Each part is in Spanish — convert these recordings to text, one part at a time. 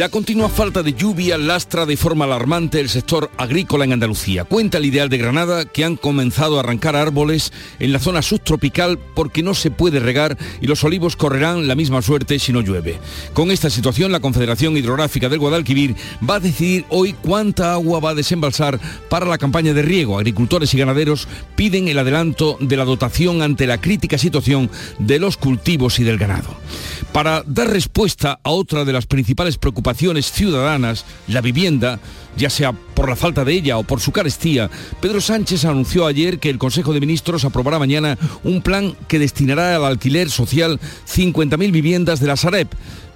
La continua falta de lluvia lastra de forma alarmante el sector agrícola en Andalucía. Cuenta el Ideal de Granada que han comenzado a arrancar árboles en la zona subtropical porque no se puede regar y los olivos correrán la misma suerte si no llueve. Con esta situación, la Confederación Hidrográfica del Guadalquivir va a decidir hoy cuánta agua va a desembalsar para la campaña de riego. Agricultores y ganaderos piden el adelanto de la dotación ante la crítica situación de los cultivos y del ganado. Para dar respuesta a otra de las principales preocupaciones ciudadanas, la vivienda, ya sea por la falta de ella o por su carestía, Pedro Sánchez anunció ayer que el Consejo de Ministros aprobará mañana un plan que destinará al alquiler social 50.000 viviendas de la Sareb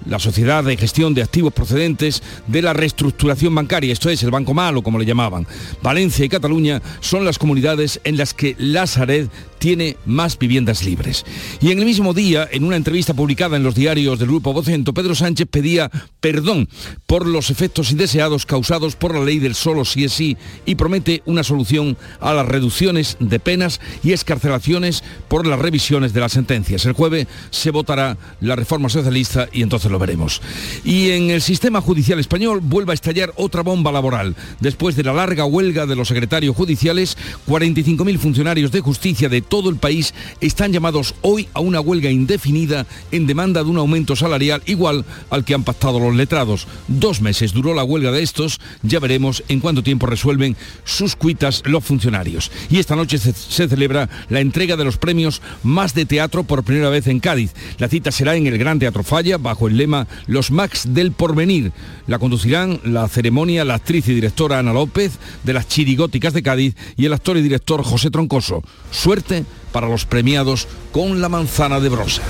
la Sociedad de Gestión de Activos Procedentes de la Reestructuración Bancaria, esto es el Banco Malo, como le llamaban. Valencia y Cataluña son las comunidades en las que la Sareb tiene más viviendas libres. Y en el mismo día, en una entrevista publicada en los diarios del Grupo Vocento, Pedro Sánchez pedía perdón por los efectos indeseados causados por la ley del solo sí es sí y promete una solución a las reducciones de penas y escarcelaciones por las revisiones de las sentencias. El jueves se votará la reforma socialista y entonces lo veremos. Y en el sistema judicial español vuelve a estallar otra bomba laboral. Después de la larga huelga de los secretarios judiciales, 45.000 funcionarios de justicia de todo el país están llamados hoy a una huelga indefinida en demanda de un aumento salarial igual al que han pactado los letrados. Dos meses duró la huelga de estos, ya veremos en cuánto tiempo resuelven sus cuitas los funcionarios. Y esta noche se, celebra la entrega de los premios más de teatro por primera vez en Cádiz. La cita será en el Gran Teatro Falla, bajo el lema Los Max del Porvenir. La conducirán la ceremonia la actriz y directora Ana López de las Chirigóticas de Cádiz y el actor y director José Troncoso. Suerte para los premiados con la manzana de brosa.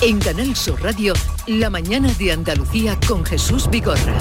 En Canal Sur Radio, La mañana de Andalucía con Jesús Vigorra.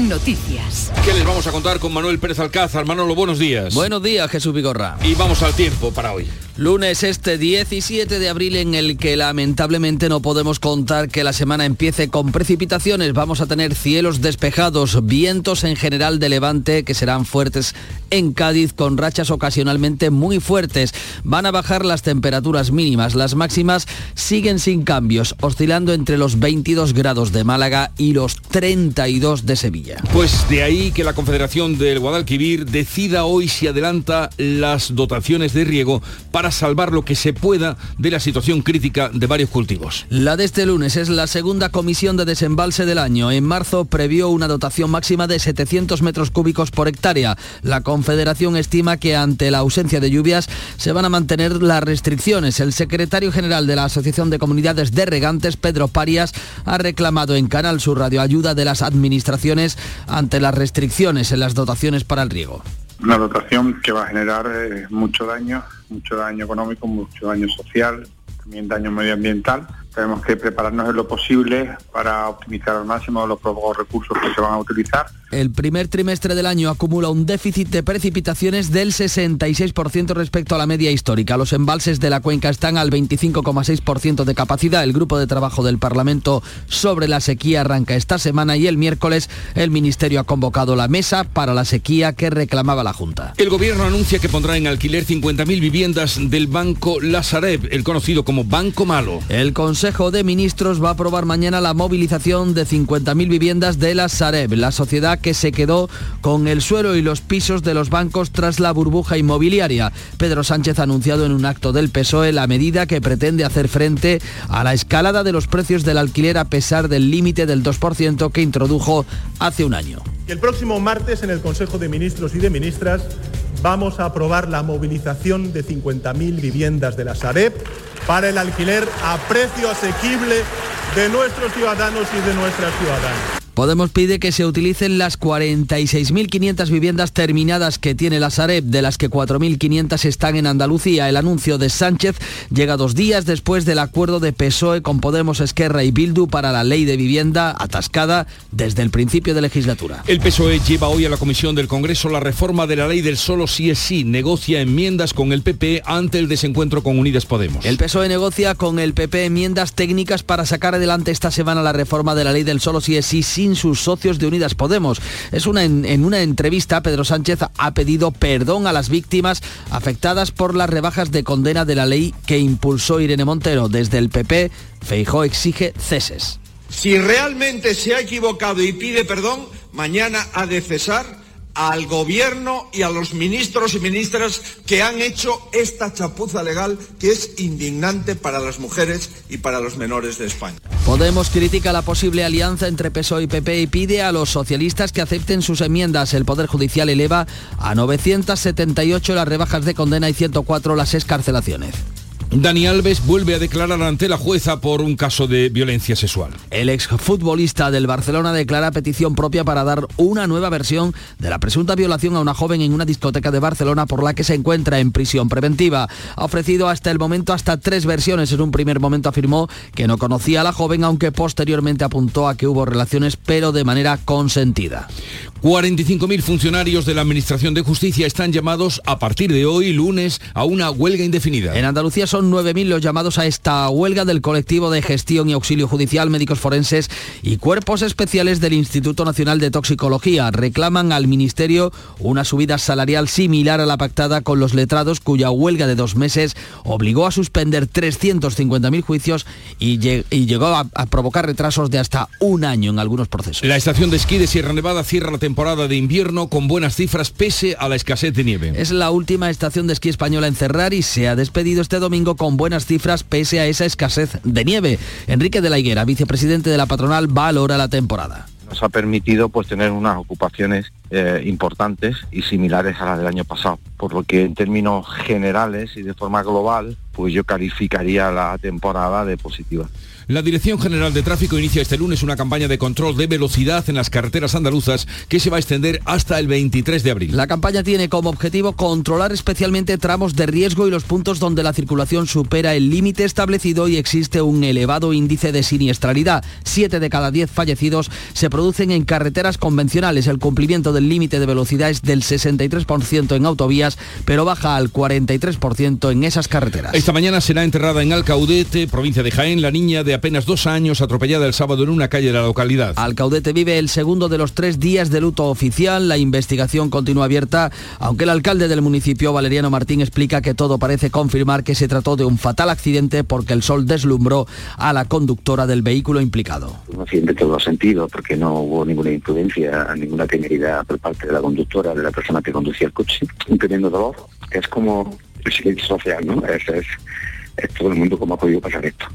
Noticias. ¿Qué les vamos a contar con Manuel Pérez Alcázar? Manolo, buenos días. Buenos días, Jesús Vigorra. Y vamos al tiempo para hoy. Lunes este 17 de abril en el que lamentablemente no podemos contar que la semana empiece con precipitaciones. Vamos a tener cielos despejados, vientos en general de levante que serán fuertes en Cádiz con rachas ocasionalmente muy fuertes. Van a bajar las temperaturas mínimas. Las máximas siguen sin cambios, oscilando entre los 22 grados de Málaga y los 32 de Sevilla. Pues de ahí que la Confederación del Guadalquivir decida hoy si adelanta las dotaciones de riego para salvar lo que se pueda de la situación crítica de varios cultivos. La de este lunes es la segunda comisión de desembalse del año. En marzo previó una dotación máxima de 700 metros cúbicos por hectárea. La Confederación estima que ante la ausencia de lluvias se van a mantener las restricciones. El secretario general de la Asociación de Comunidades de Regantes, Pedro Parias, ha reclamado en Canal Sur Radio ayuda de las administraciones ante las restricciones en las dotaciones para el riego. Una dotación que va a generar eh, mucho daño, mucho daño económico, mucho daño social, también daño medioambiental. Tenemos que prepararnos en lo posible para optimizar al máximo los pocos recursos que se van a utilizar. El primer trimestre del año acumula un déficit de precipitaciones del 66% respecto a la media histórica. Los embalses de la cuenca están al 25,6% de capacidad. El grupo de trabajo del Parlamento sobre la sequía arranca esta semana y el miércoles el Ministerio ha convocado la mesa para la sequía que reclamaba la Junta. El gobierno anuncia que pondrá en alquiler 50.000 viviendas del Banco Lazarev, el conocido como Banco Malo. El Consejo de Ministros va a aprobar mañana la movilización de 50.000 viviendas de la Sareb, la sociedad que se quedó con el suelo y los pisos de los bancos tras la burbuja inmobiliaria. Pedro Sánchez ha anunciado en un acto del PSOE la medida que pretende hacer frente a la escalada de los precios del alquiler a pesar del límite del 2% que introdujo hace un año. El próximo martes en el Consejo de Ministros y de Ministras vamos a aprobar la movilización de 50.000 viviendas de la Sareb para el alquiler a precio asequible de nuestros ciudadanos y de nuestras ciudadanas. Podemos pide que se utilicen las 46.500 viviendas terminadas que tiene la Sareb, de las que 4.500 están en Andalucía. El anuncio de Sánchez llega dos días después del acuerdo de PSOE con Podemos, Esquerra y Bildu para la ley de vivienda atascada desde el principio de legislatura. El PSOE lleva hoy a la Comisión del Congreso la reforma de la ley del solo sí es sí. Negocia enmiendas con el PP ante el desencuentro con Unidas Podemos. El PSOE negocia con el PP enmiendas técnicas para sacar adelante esta semana la reforma de la ley del solo sí es sí sin sus socios de Unidas Podemos. Es una, en, una entrevista, Pedro Sánchez ha pedido perdón a las víctimas afectadas por las rebajas de condena de la ley que impulsó Irene Montero. Desde el PP, Feijó exige ceses. Si realmente se ha equivocado y pide perdón, mañana ha de cesar al gobierno y a los ministros y ministras que han hecho esta chapuza legal que es indignante para las mujeres y para los menores de España. Podemos critica la posible alianza entre PSOE y PP y pide a los socialistas que acepten sus enmiendas. El Poder Judicial eleva a 978 las rebajas de condena y 104 las escarcelaciones. Dani Alves vuelve a declarar ante la jueza por un caso de violencia sexual. El exfutbolista del Barcelona declara petición propia para dar una nueva versión de la presunta violación a una joven en una discoteca de Barcelona por la que se encuentra en prisión preventiva. Ha ofrecido hasta el momento hasta tres versiones. En un primer momento afirmó que no conocía a la joven, aunque posteriormente apuntó a que hubo relaciones, pero de manera consentida. 45.000 funcionarios de la Administración de Justicia están llamados a partir de hoy, lunes, a una huelga indefinida. En Andalucía son 9.000 los llamados a esta huelga del colectivo de gestión y auxilio judicial, médicos forenses y cuerpos especiales del Instituto Nacional de Toxicología. Reclaman al Ministerio una subida salarial similar a la pactada con los letrados, cuya huelga de dos meses obligó a suspender 350.000 juicios y, llegó a, a, provocar retrasos de hasta un año en algunos procesos. La estación de esquí de Sierra Nevada cierra la temporada de invierno con buenas cifras pese a la escasez de nieve. Es la última estación de esquí española en cerrar y se ha despedido este domingo con buenas cifras pese a esa escasez de nieve. Enrique de la Higuera, vicepresidente de la patronal, valora la temporada nos ha permitido pues tener unas ocupaciones eh, importantes y similares a las del año pasado, por lo que en términos generales y de forma global, pues yo calificaría la temporada de positiva. La Dirección General de Tráfico inicia este lunes una campaña de control de velocidad en las carreteras andaluzas que se va a extender hasta el 23 de abril. La campaña tiene como objetivo controlar especialmente tramos de riesgo y los puntos donde la circulación supera el límite establecido y existe un elevado índice de siniestralidad. Siete de cada diez fallecidos se producen en carreteras convencionales. El cumplimiento del límite de velocidad es del 63% en autovías, pero baja al 43% en esas carreteras. Esta mañana será enterrada en Alcaudete, provincia de Jaén, la niña de apenas dos años atropellada el sábado en una calle de la localidad. Alcaudete vive el segundo de los tres días de luto oficial. La investigación continúa abierta, aunque el alcalde del municipio, Valeriano Martín, explica que todo parece confirmar que se trató de un fatal accidente porque el sol deslumbró a la conductora del vehículo implicado. Un accidente en todos los sentidos, porque no hubo ninguna imprudencia, ninguna temeridad por parte de la conductora, de la persona que conducía el coche, un tremendo dolor. Es como el silencio social, ¿no? Es, es, es todo el mundo como ha podido pasar esto.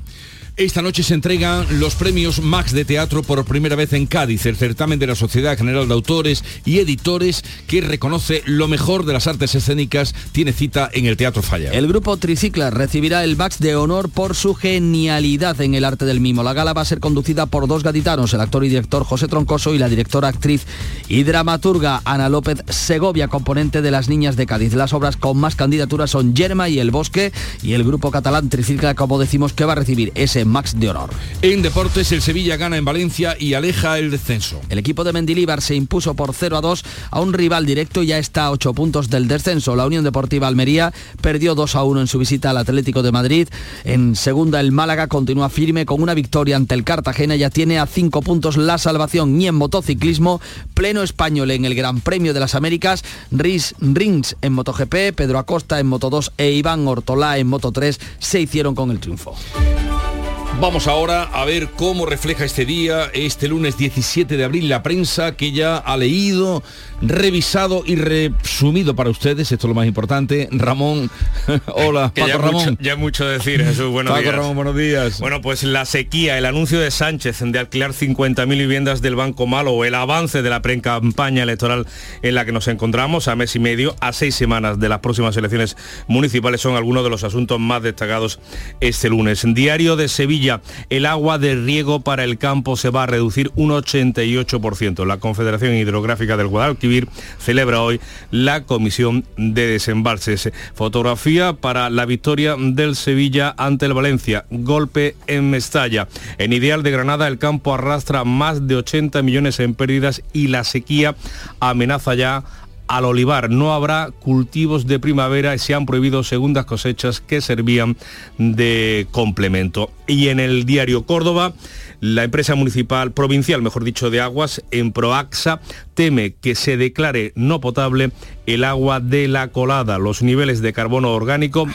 Esta noche se entregan los premios Max de Teatro por primera vez en Cádiz, el certamen de la Sociedad General de Autores y Editores que reconoce lo mejor de las artes escénicas, tiene cita en el Teatro Falla. El grupo Tricicla recibirá el Max de honor por su genialidad en el arte del mimo. La gala va a ser conducida por dos gaditanos, el actor y director José Troncoso y la directora, actriz y dramaturga Ana López Segovia, componente de Las Niñas de Cádiz. Las obras con más candidaturas son Yerma y El Bosque y el grupo catalán Tricicla, como decimos, que va a recibir ese Max de honor. En deportes, el Sevilla gana en Valencia y aleja el descenso. El equipo de Mendilíbar se impuso por 0 a 2 a un rival directo y ya está a 8 puntos del descenso. La Unión Deportiva Almería perdió 2 a 1 en su visita al Atlético de Madrid. En segunda, el Málaga continúa firme con una victoria ante el Cartagena. Ya tiene a 5 puntos la salvación. Y en motociclismo, pleno español en el Gran Premio de las Américas. Riz Rings en MotoGP, Pedro Acosta en Moto 2 e Iván Ortolá en Moto 3 se hicieron con el triunfo. Vamos ahora a ver cómo refleja este día, este lunes 17 de abril, la prensa que ya ha leído revisado y resumido para ustedes, esto es lo más importante. Ramón, hola, Paco ya Ramón. Mucho, ya mucho decir, Jesús, buenos Paco días. Ramón, buenos días. Bueno, pues la sequía, el anuncio de Sánchez de alquilar 50.000 viviendas del Banco Malo el avance de la pre-campaña electoral en la que nos encontramos a mes y medio, a seis semanas de las próximas elecciones municipales son algunos de los asuntos más destacados este lunes. Diario de Sevilla, el agua de riego para el campo se va a reducir un 88%. La Confederación Hidrográfica del Guadalquivir celebra hoy la Comisión de Desembalses. Fotografía para la victoria del Sevilla ante el Valencia. Golpe en Mestalla. En Ideal de Granada el campo arrastra más de 80 millones en pérdidas y la sequía amenaza ya al olivar. No habrá cultivos de primavera y se han prohibido segundas cosechas que servían de complemento. Y en el diario Córdoba, la empresa municipal, provincial, mejor dicho, de aguas, en Proaxa, teme que se declare no potable el agua de la colada. Los niveles de carbono orgánico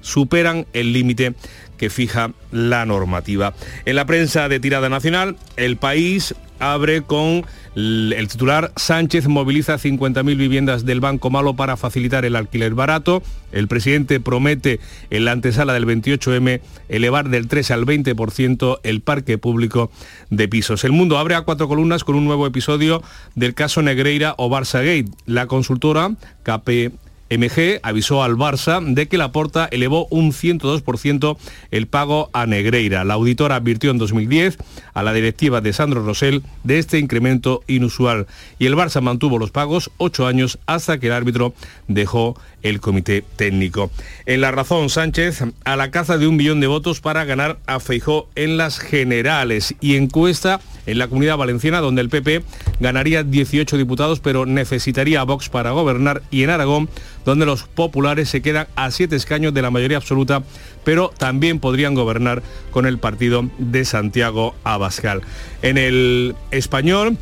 superan el límite que fija la normativa. En la prensa de tirada nacional, el país abre con el titular Sánchez moviliza 50.000 viviendas del Banco Malo para facilitar el alquiler barato. El presidente promete en la antesala del 28M elevar del 3 al 20% el parque público de pisos. El mundo abre a cuatro columnas con un nuevo episodio del caso Negreira o Barça Gate. La consultora KP MG avisó al Barça de que la porta elevó un 102% el pago a Negreira. La auditora advirtió en 2010 a la directiva de Sandro Rosell de este incremento inusual y el Barça mantuvo los pagos ocho años hasta que el árbitro dejó el comité técnico. En la razón, Sánchez a la caza de un millón de votos para ganar a Feijó en las generales y encuesta en la comunidad valenciana donde el PP ganaría 18 diputados pero necesitaría a Vox para gobernar y en Aragón donde los populares se quedan a siete escaños de la mayoría absoluta, pero también podrían gobernar con el partido de Santiago Abascal. En el español,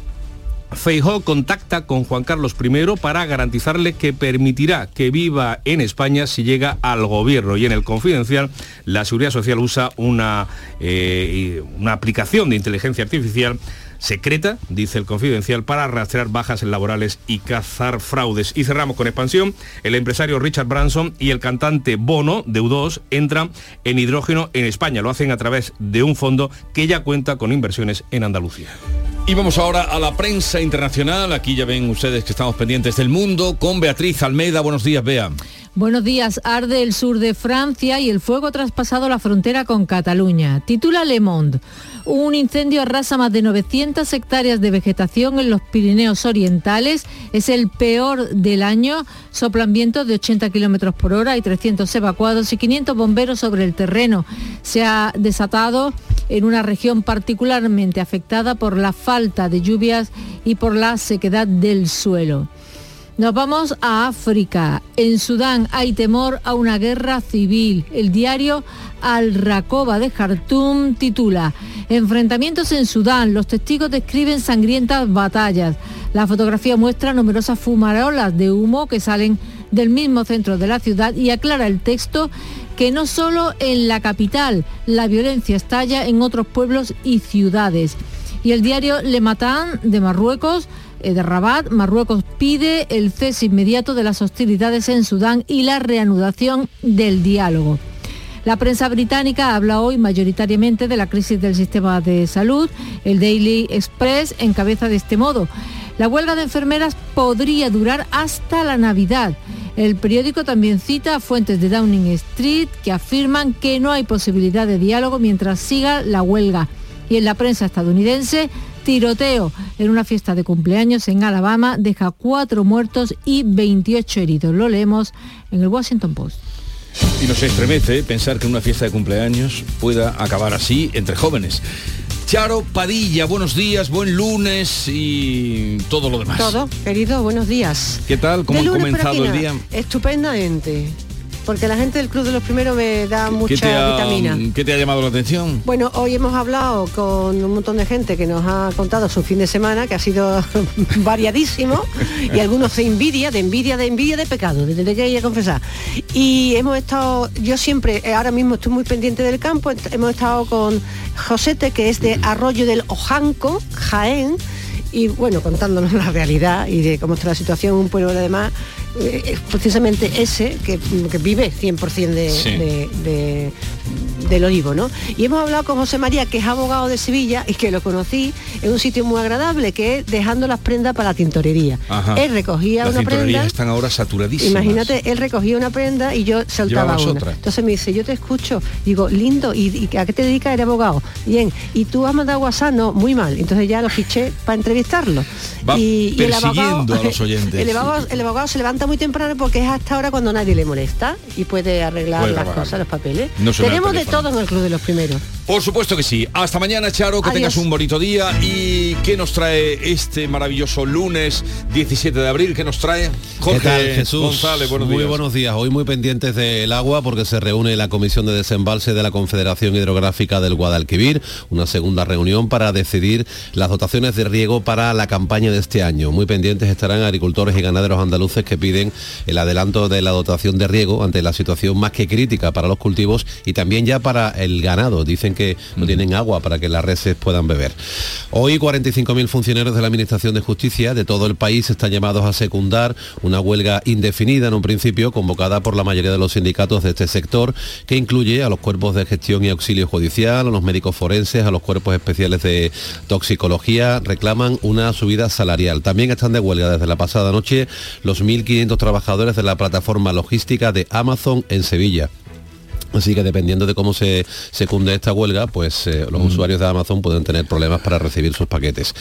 Feijó contacta con Juan Carlos I para garantizarle que permitirá que viva en España si llega al gobierno. Y en el confidencial, la Seguridad Social usa una, eh, una aplicación de inteligencia artificial secreta, dice el confidencial, para rastrear bajas laborales y cazar fraudes. Y cerramos con expansión. El empresario Richard Branson y el cantante Bono, de U2, entran en hidrógeno en España. Lo hacen a través de un fondo que ya cuenta con inversiones en Andalucía. Y vamos ahora a la prensa internacional. Aquí ya ven ustedes que estamos pendientes del mundo con Beatriz Almeida. Buenos días, Bea. Buenos días. Arde el sur de Francia y el fuego ha traspasado la frontera con Cataluña. Titula Le Monde. Un incendio arrasa más de 900 hectáreas de vegetación en los Pirineos Orientales. Es el peor del año. Soplan vientos de 80 kilómetros por hora. Hay 300 evacuados y 500 bomberos sobre el terreno. Se ha desatado en una región particularmente afectada por la falta de lluvias y por la sequedad del suelo. Nos vamos a África. En Sudán hay temor a una guerra civil. El diario Al Rakoba de Jartum titula Enfrentamientos en Sudán. Los testigos describen sangrientas batallas. La fotografía muestra numerosas fumarolas de humo que salen del mismo centro de la ciudad y aclara el texto que no solo en la capital, la violencia estalla en otros pueblos y ciudades. Y el diario Le Matin de Marruecos de Rabat, Marruecos pide el cese inmediato de las hostilidades en Sudán y la reanudación del diálogo. La prensa británica habla hoy mayoritariamente de la crisis del sistema de salud. El Daily Express encabeza de este modo. La huelga de enfermeras podría durar hasta la Navidad. El periódico también cita fuentes de Downing Street que afirman que no hay posibilidad de diálogo mientras siga la huelga. Y en la prensa estadounidense, tiroteo en una fiesta de cumpleaños en Alabama deja cuatro muertos y 28 heridos. Lo leemos en el Washington Post. Y nos estremece pensar que una fiesta de cumpleaños pueda acabar así entre jóvenes. Charo Padilla, buenos días, buen lunes y todo lo demás. Todo, querido, buenos días. ¿Qué tal? ¿Cómo por comenzado el día? Estupendamente. Porque la gente del Club de los Primeros me da mucha ¿Qué te, ha, vitamina. ¿Qué te ha llamado la atención? Bueno, hoy hemos hablado con un montón de gente que nos ha contado su fin de semana, que ha sido variadísimo, y algunos de envidia, de envidia, de envidia de pecado, de tener que ir a confesar. Y hemos estado, yo siempre, eh, ahora mismo estoy muy pendiente del campo, hemos estado con Josete, que es de Arroyo del Ojanco, Jaén, y bueno, contándonos la realidad y de cómo está la situación un pueblo además eh, precisamente ese que, que vive 100% de, Sí. de- de- del olivo, ¿no? Y hemos hablado con José María, que es abogado de Sevilla y que lo conocí en un sitio muy agradable, que es dejando las prendas para la tintorería. Ajá. Él recogía Las una prenda. están ahora saturadísimas. Imagínate, él recogía una prenda y yo soltaba Llevabas una. otra. Entonces me dice, yo te escucho. Digo, lindo, ¿y, y a qué te dedicas? Eres abogado. Bien, ¿y tú has mandado WhatsApp? No, muy mal. Entonces ya lo fiché para entrevistarlo. Va y, y el abogado, persiguiendo a los oyentes. El abogado, el abogado se levanta muy temprano porque es hasta ahora cuando nadie le molesta y puede arreglar Puede las trabajar. cosas, los papeles. No Tenemos de todo en el Club de los Primeros. Por supuesto que sí. Hasta mañana, Charo, que Adiós. tengas un bonito día. ¿Y qué nos trae este maravilloso lunes 17 de abril? ¿Qué nos trae? Jorge ¿Qué tal, Jesús? González, buenos Muy días. buenos días. Hoy muy pendientes del agua porque se reúne la Comisión de Desembalse de la Confederación Hidrográfica del Guadalquivir, una segunda reunión para decidir las dotaciones de riego para la campaña de este año. Muy pendientes estarán agricultores y ganaderos andaluces que piden el adelanto de la dotación de riego ante la situación más que crítica para los cultivos y también ya para el ganado. Dicen que no tienen agua para que las reses puedan beber. Hoy 45.000 funcionarios de la Administración de Justicia de todo el país están llamados a secundar una huelga indefinida en un principio convocada por la mayoría de los sindicatos de este sector que incluye a los cuerpos de gestión y auxilio judicial, a los médicos forenses, a los cuerpos especiales de toxicología, reclaman una subida salarial. También están de huelga desde la pasada noche los 1.500 trabajadores de la plataforma logística de Amazon en Sevilla. Así que dependiendo de cómo se secunde esta huelga, pues eh, los usuarios de Amazon pueden tener problemas para recibir sus paquetes.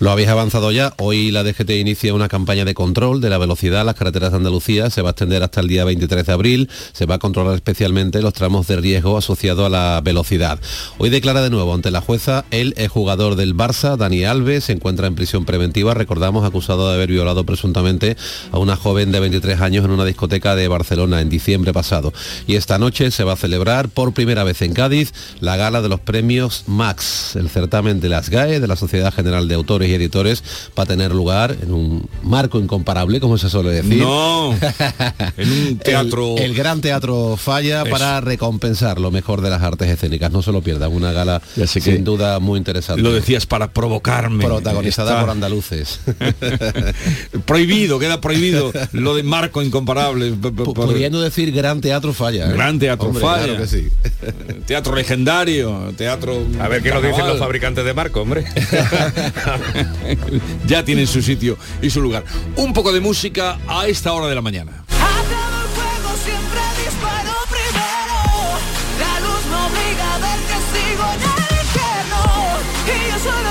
Lo habéis avanzado ya. Hoy la DGT inicia una campaña de control de la velocidad en las carreteras de Andalucía. Se va a extender hasta el día 23 de abril. Se va a controlar especialmente los tramos de riesgo asociados a la velocidad. Hoy declara de nuevo ante la jueza el jugador del Barça, Dani Alves, se encuentra en prisión preventiva, recordamos, acusado de haber violado presuntamente a una joven de 23 años en una discoteca de Barcelona en diciembre pasado. Y esta noche se va a celebrar por primera vez en Cádiz la gala de los premios Max, el certamen de las GAE, de la Sociedad General de Autores y Editores, va a tener lugar en un marco incomparable, como se suele decir. No, en un teatro... El, el Gran Teatro Falla Eso. para recompensar lo mejor de las artes escénicas. No se lo pierdan, una gala sin que duda muy interesante. Lo decías para provocarme. Protagonizada Está por andaluces. prohibido, queda prohibido lo de marco incomparable. P- Pudiendo decir Gran Teatro Falla. ¿eh? Gran Teatro Hombre, Falla. Claro que sí. Teatro legendario, teatro... A ver qué nos dicen los fabricantes de marco, hombre. ya tienen su sitio y su lugar. Un poco de música a esta hora de la mañana.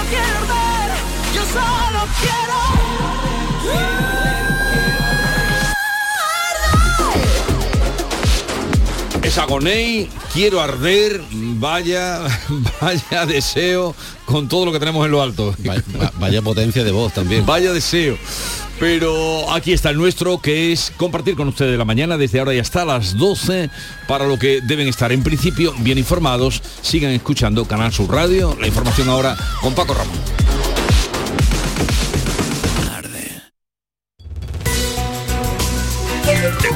ver yo solo quiero Es Agoney, quiero arder, vaya, vaya deseo con todo lo que tenemos en lo alto. Vaya, vaya potencia de voz también. Vaya deseo. Pero aquí está el nuestro, que es compartir con ustedes la mañana desde ahora y hasta las 12, para lo que deben estar en principio bien informados. Sigan escuchando Canal Sur Radio. La información ahora con Paco Ramón.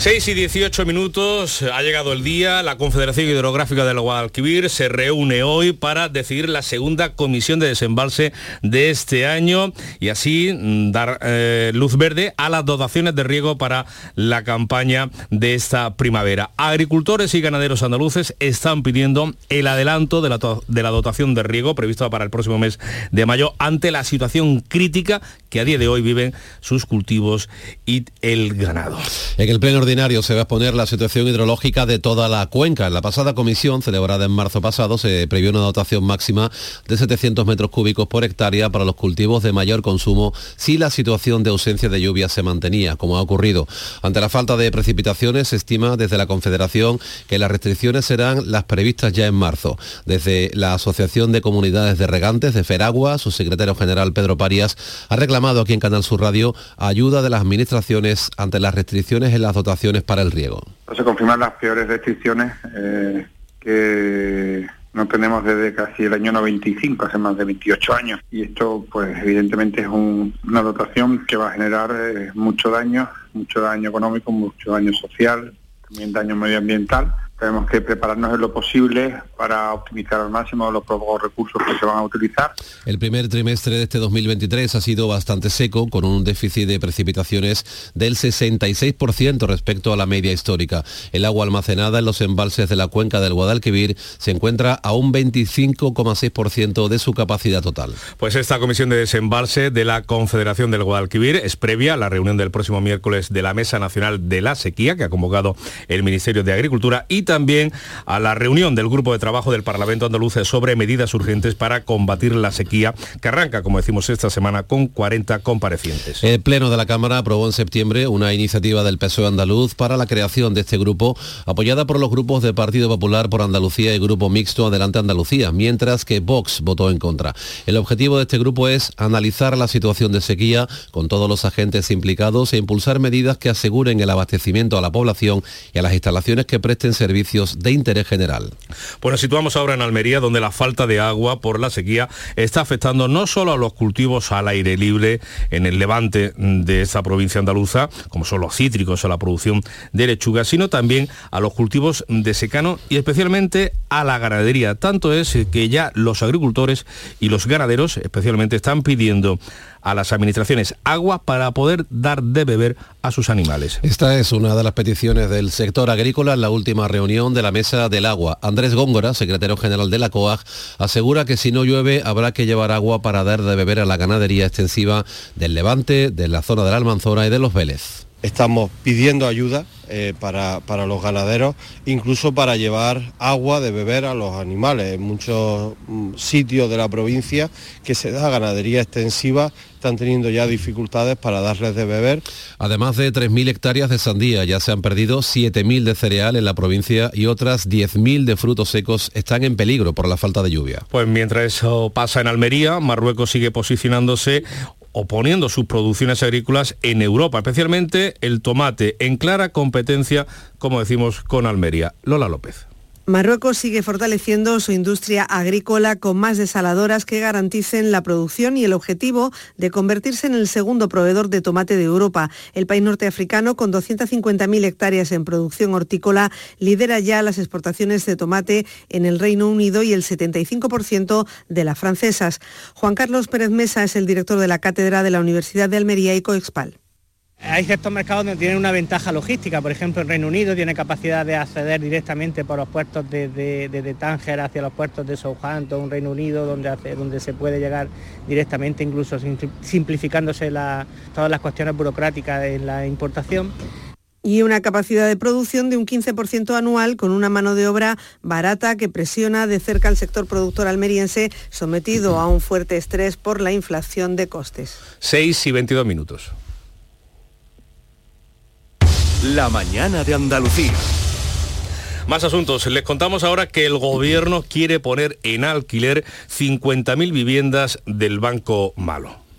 6 y 18 minutos, ha llegado el día, la Confederación Hidrográfica del Guadalquivir se reúne hoy para decidir la segunda comisión de desembalse de este año y así mm, dar eh, luz verde a las dotaciones de riego para la campaña de esta primavera. Agricultores y ganaderos andaluces están pidiendo el adelanto de la, de la dotación de riego prevista para el próximo mes de mayo ante la situación crítica que a día de hoy viven sus cultivos y el ganado. En el pleno extraordinario se va a exponer la situación hidrológica de toda la cuenca. En la pasada comisión, celebrada en marzo pasado, se previó una dotación máxima de 700 metros cúbicos por hectárea para los cultivos de mayor consumo si la situación de ausencia de lluvia se mantenía, como ha ocurrido. Ante la falta de precipitaciones, se estima desde la Confederación que las restricciones serán las previstas ya en marzo. Desde la Asociación de Comunidades de Regantes de Feragua, su secretario general Pedro Parias ha reclamado aquí en Canal Sur Radio ayuda de las administraciones ante las restricciones en las dotaciones para el riego. Se confirman las peores restricciones eh, que no tenemos desde casi el año 95, hace más de 28 años. Y esto, pues evidentemente es una dotación que va a generar eh, mucho daño, mucho daño económico, mucho daño social, también daño medioambiental tenemos que prepararnos en lo posible para optimizar al máximo los pocos recursos que se van a utilizar. El primer trimestre de este 2023 ha sido bastante seco, con un déficit de precipitaciones del 66% respecto a la media histórica. El agua almacenada en los embalses de la cuenca del Guadalquivir se encuentra a un 25,6% de su capacidad total. Pues esta comisión de desembalse de la Confederación del Guadalquivir es previa a la reunión del próximo miércoles de la Mesa Nacional de la Sequía, que ha convocado el Ministerio de Agricultura y también a la reunión del Grupo de Trabajo del Parlamento Andaluz sobre medidas urgentes para combatir la sequía, que arranca, como decimos, esta semana con 40 comparecientes. El Pleno de la Cámara aprobó en septiembre una iniciativa del PSOE andaluz para la creación de este grupo, apoyada por los grupos de Partido Popular por Andalucía y Grupo Mixto Adelante Andalucía, mientras que Vox votó en contra. El objetivo de este grupo es analizar la situación de sequía con todos los agentes implicados e impulsar medidas que aseguren el abastecimiento a la población y a las instalaciones que presten servicios de interés general. Bueno, situamos ahora en Almería, donde la falta de agua por la sequía está afectando no solo a los cultivos al aire libre en el levante de esta provincia andaluza, como son los cítricos o la producción de lechuga, sino también a los cultivos de secano y especialmente a la ganadería. Tanto es que ya los agricultores y los ganaderos especialmente están pidiendo a las administraciones agua para poder dar de beber a sus animales. Esta es una de las peticiones del sector agrícola en la última reunión de la Mesa del Agua. Andrés Góngora, secretario general de la COAG, asegura que si no llueve habrá que llevar agua para dar de beber a la ganadería extensiva del Levante, de la zona de la Almanzora y de los Vélez. Estamos pidiendo ayuda eh, para, para, los ganaderos, incluso para llevar agua de beber a los animales. En muchos mm, sitios de la provincia que se da ganadería extensiva están teniendo ya dificultades para darles de beber. Además de 3.000 hectáreas de sandía, ya se han perdido 7.000 de cereal en la provincia y otras 10.000 de frutos secos están en peligro por la falta de lluvia. Pues mientras eso pasa en Almería, Marruecos sigue posicionándose oponiendo sus producciones agrícolas en Europa, especialmente el tomate, en clara competencia, como decimos, con Almería. Lola López. Marruecos sigue fortaleciendo su industria agrícola con más desaladoras que garanticen la producción y el objetivo de convertirse en el segundo proveedor de tomate de Europa. El país norteafricano, con 250.000 hectáreas en producción hortícola, lidera ya las exportaciones de tomate en el Reino Unido y el 75% de las francesas. Juan Carlos Pérez Mesa es el director de la cátedra de la Universidad de Almería y Coexpal. Hay ciertos mercados donde tienen una ventaja logística, por ejemplo, el Reino Unido tiene capacidad de acceder directamente por los puertos de, Tánger hacia los puertos de Southampton, Reino Unido, donde, donde se puede llegar directamente, incluso simplificándose todas las cuestiones burocráticas en la importación y una capacidad de producción de un 15% anual con una mano de obra barata que presiona de cerca al sector productor almeriense sometido a un fuerte estrés por la inflación de costes. 6 y 22 minutos. La mañana de Andalucía. Más asuntos. Les contamos ahora que el gobierno quiere poner en alquiler 50.000 viviendas del Banco Malo.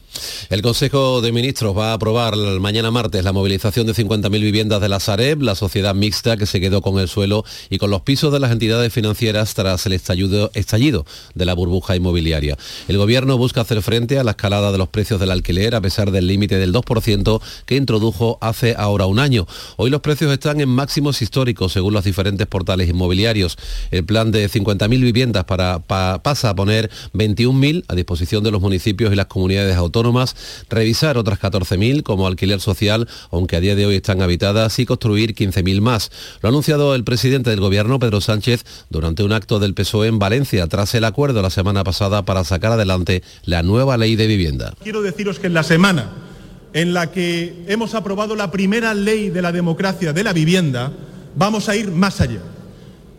El Consejo de Ministros va a aprobar mañana martes la movilización de 50.000 viviendas de la Sareb, la sociedad mixta que se quedó con el suelo y con los pisos de las entidades financieras tras el estallido, de la burbuja inmobiliaria. El Gobierno busca hacer frente a la escalada de los precios del alquiler a pesar del límite del 2% que introdujo hace ahora un año. Hoy los precios están en máximos históricos según los diferentes portales inmobiliarios. El plan de 50.000 viviendas para, pasa a poner 21.000 a disposición de los municipios y las comunidades autónomas revisar otras 14.000 como alquiler social, aunque a día de hoy están habitadas, y construir 15.000 más. Lo ha anunciado el presidente del Gobierno, Pedro Sánchez, durante un acto del PSOE en Valencia, tras el acuerdo la semana pasada para sacar adelante la nueva ley de vivienda. Quiero deciros que en la semana en la que hemos aprobado la primera ley de la democracia de la vivienda, vamos a ir más allá.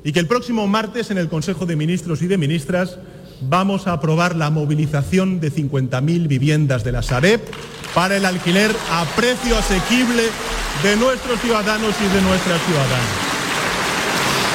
Y que el próximo martes en el Consejo de Ministros y de Ministras vamos a aprobar la movilización de 50.000 viviendas de la Sareb para el alquiler a precio asequible de nuestros ciudadanos y de nuestras ciudadanas.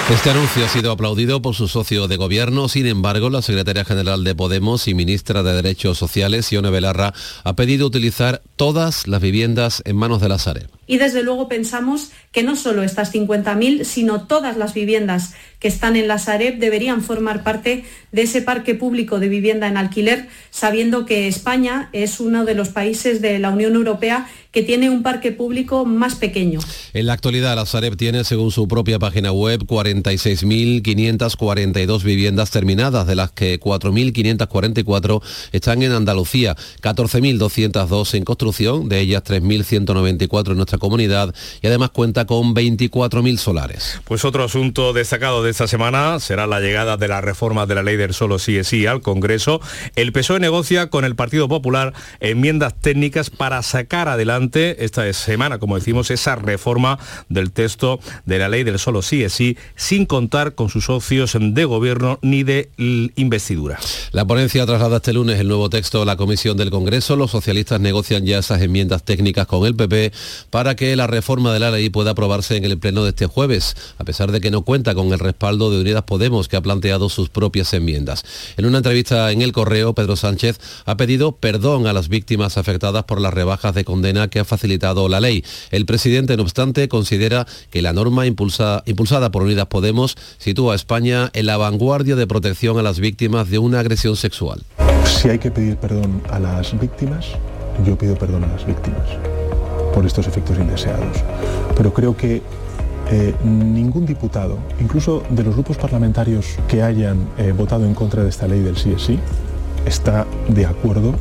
Este anuncio ha sido aplaudido por su socio de gobierno, sin embargo, la secretaria general de Podemos y ministra de Derechos Sociales, Ione Belarra, ha pedido utilizar todas las viviendas en manos de la Sareb. Y desde luego pensamos que no solo estas 50.000, sino todas las viviendas que están en la Sareb deberían formar parte de ese parque público de vivienda en alquiler, sabiendo que España es uno de los países de la Unión Europea que tiene un parque público más pequeño. En la actualidad, la Sareb tiene, según su propia página web, 46.542 viviendas terminadas, de las que 4.544 están en Andalucía, 14.202 en construcción, de ellas 3.194 en nuestra comunidad y además cuenta con 24.000 solares. Pues otro asunto destacado de esta semana será la llegada de la reforma de la ley del solo sí es sí al Congreso. El PSOE negocia con el Partido Popular enmiendas técnicas para sacar adelante esta semana, como decimos, esa reforma del texto de la ley del solo sí es sí, sin contar con sus socios de gobierno ni de investidura. La ponencia traslada este lunes el nuevo texto a la Comisión del Congreso. Los socialistas negocian ya esas enmiendas técnicas con el PP para que la reforma de la ley pueda aprobarse en el pleno de este jueves, a pesar de que no cuenta con el respaldo de Unidas Podemos, que ha planteado sus propias enmiendas. En una entrevista en El Correo, Pedro Sánchez ha pedido perdón a las víctimas afectadas por las rebajas de condena que ha facilitado la ley. El presidente, no obstante, considera que la norma impulsada por Unidas Podemos sitúa a España en la vanguardia de protección a las víctimas de una agresión sexual. Si hay que pedir perdón a las víctimas, yo pido perdón a las víctimas por estos efectos indeseados. Pero creo que eh, ningún diputado, incluso de los grupos parlamentarios que hayan eh, votado en contra de esta ley del sí es sí, está de acuerdo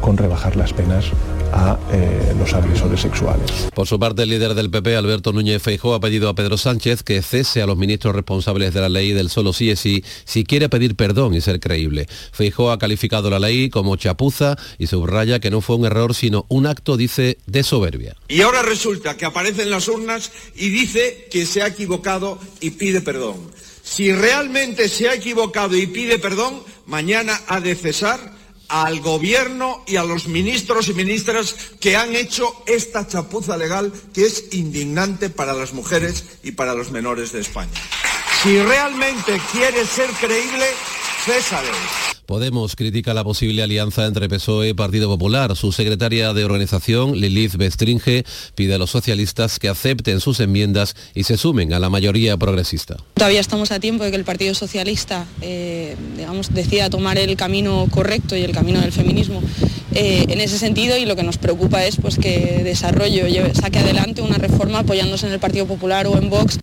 con rebajar las penas a eh, los agresores sexuales. Por su parte, el líder del PP, Alberto Núñez Feijóo, ha pedido a Pedro Sánchez que cese a los ministros responsables de la ley del solo sí es sí si quiere pedir perdón y ser creíble. Feijóo ha calificado la ley como chapuza y subraya que no fue un error sino un acto, dice, de soberbia. Y ahora resulta que aparece en las urnas y dice que se ha equivocado y pide perdón. Si realmente se ha equivocado y pide perdón, mañana ha de cesar al gobierno y a los ministros y ministras que han hecho esta chapuza legal que es indignante para las mujeres y para los menores de España. Si realmente quiere ser creíble, césale. Podemos critica la posible alianza entre PSOE y Partido Popular. Su secretaria de organización, Lilith Bestringe, pide a los socialistas que acepten sus enmiendas y se sumen a la mayoría progresista. Todavía estamos a tiempo de que el Partido Socialista eh, digamos, decida tomar el camino correcto y el camino del feminismo eh, en ese sentido y lo que nos preocupa es pues, que desarrollo, saque adelante una reforma apoyándose en el Partido Popular o en Vox.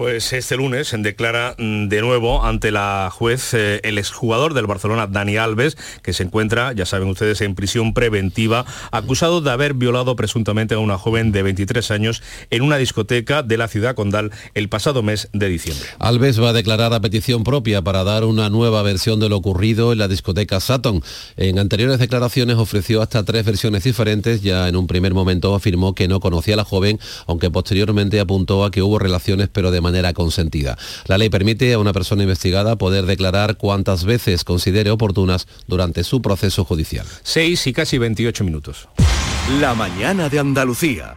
Pues este lunes declara mm, de nuevo ante la juez eh, el exjugador del Barcelona, Dani Alves, que se encuentra, ya saben ustedes, en prisión preventiva, acusado de haber violado presuntamente a una joven de 23 años en una discoteca de la ciudad condal el pasado mes de diciembre. Alves va a declarar a petición propia para dar una nueva versión de lo ocurrido en la discoteca Saturn. En anteriores declaraciones ofreció hasta tres versiones diferentes, ya en un primer momento afirmó que no conocía a la joven, aunque posteriormente apuntó a que hubo relaciones pero de manera manera consentida. La ley permite a una persona investigada poder declarar cuantas veces considere oportunas durante su proceso judicial. 6 y casi 28 minutos. La mañana de Andalucía.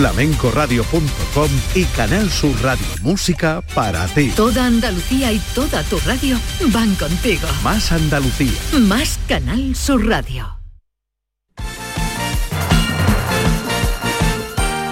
flamencoradio.com y Canal Sur Radio Música para ti. Toda Andalucía y toda tu radio van contigo. Más Andalucía. Más Canal Sur Radio.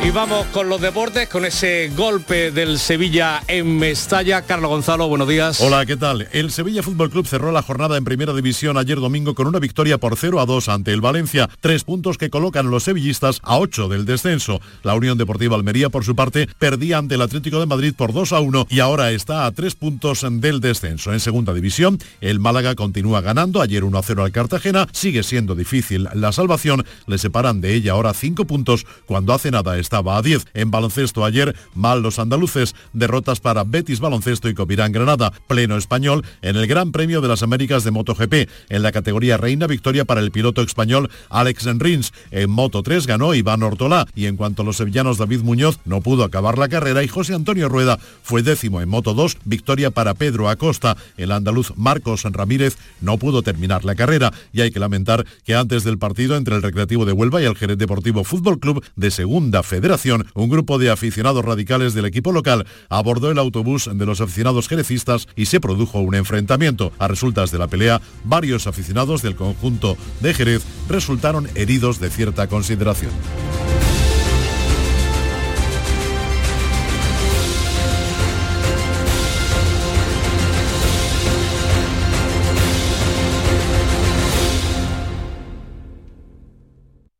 Y vamos con los deportes, con ese golpe del Sevilla en Mestalla. Carlos Gonzalo, buenos días. Hola, ¿qué tal? El Sevilla Fútbol Club cerró la jornada en Primera División ayer domingo con una victoria por 0 a 2 ante el Valencia, tres puntos que colocan los sevillistas a 8 del descenso. La Unión Deportiva Almería, por su parte, perdía ante el Atlético de Madrid por 2 a 1 y ahora está a 3 puntos del descenso. En Segunda División, el Málaga continúa ganando, ayer 1 a 0 al Cartagena, sigue siendo difícil la salvación, le separan de ella ahora 5 puntos cuando hace nada estaba a 10. En baloncesto ayer, mal los andaluces, derrotas para Betis Baloncesto y Covirán Granada, pleno español en el Gran Premio de las Américas de MotoGP. En la categoría reina, victoria para el piloto español Alex Enrins. En Moto 3 ganó Iván Ortolá y en cuanto a los sevillanos David Muñoz no pudo acabar la carrera y José Antonio Rueda fue décimo en Moto 2, victoria para Pedro Acosta. El andaluz Marcos Ramírez no pudo terminar la carrera y hay que lamentar que antes del partido entre el Recreativo de Huelva y el Jerez Deportivo Fútbol Club de Segunda Federación, un grupo de aficionados radicales del equipo local abordó el autobús de los aficionados jerecistas y se produjo un enfrentamiento. A resultas de la pelea, varios aficionados del conjunto de Jerez resultaron heridos de cierta consideración.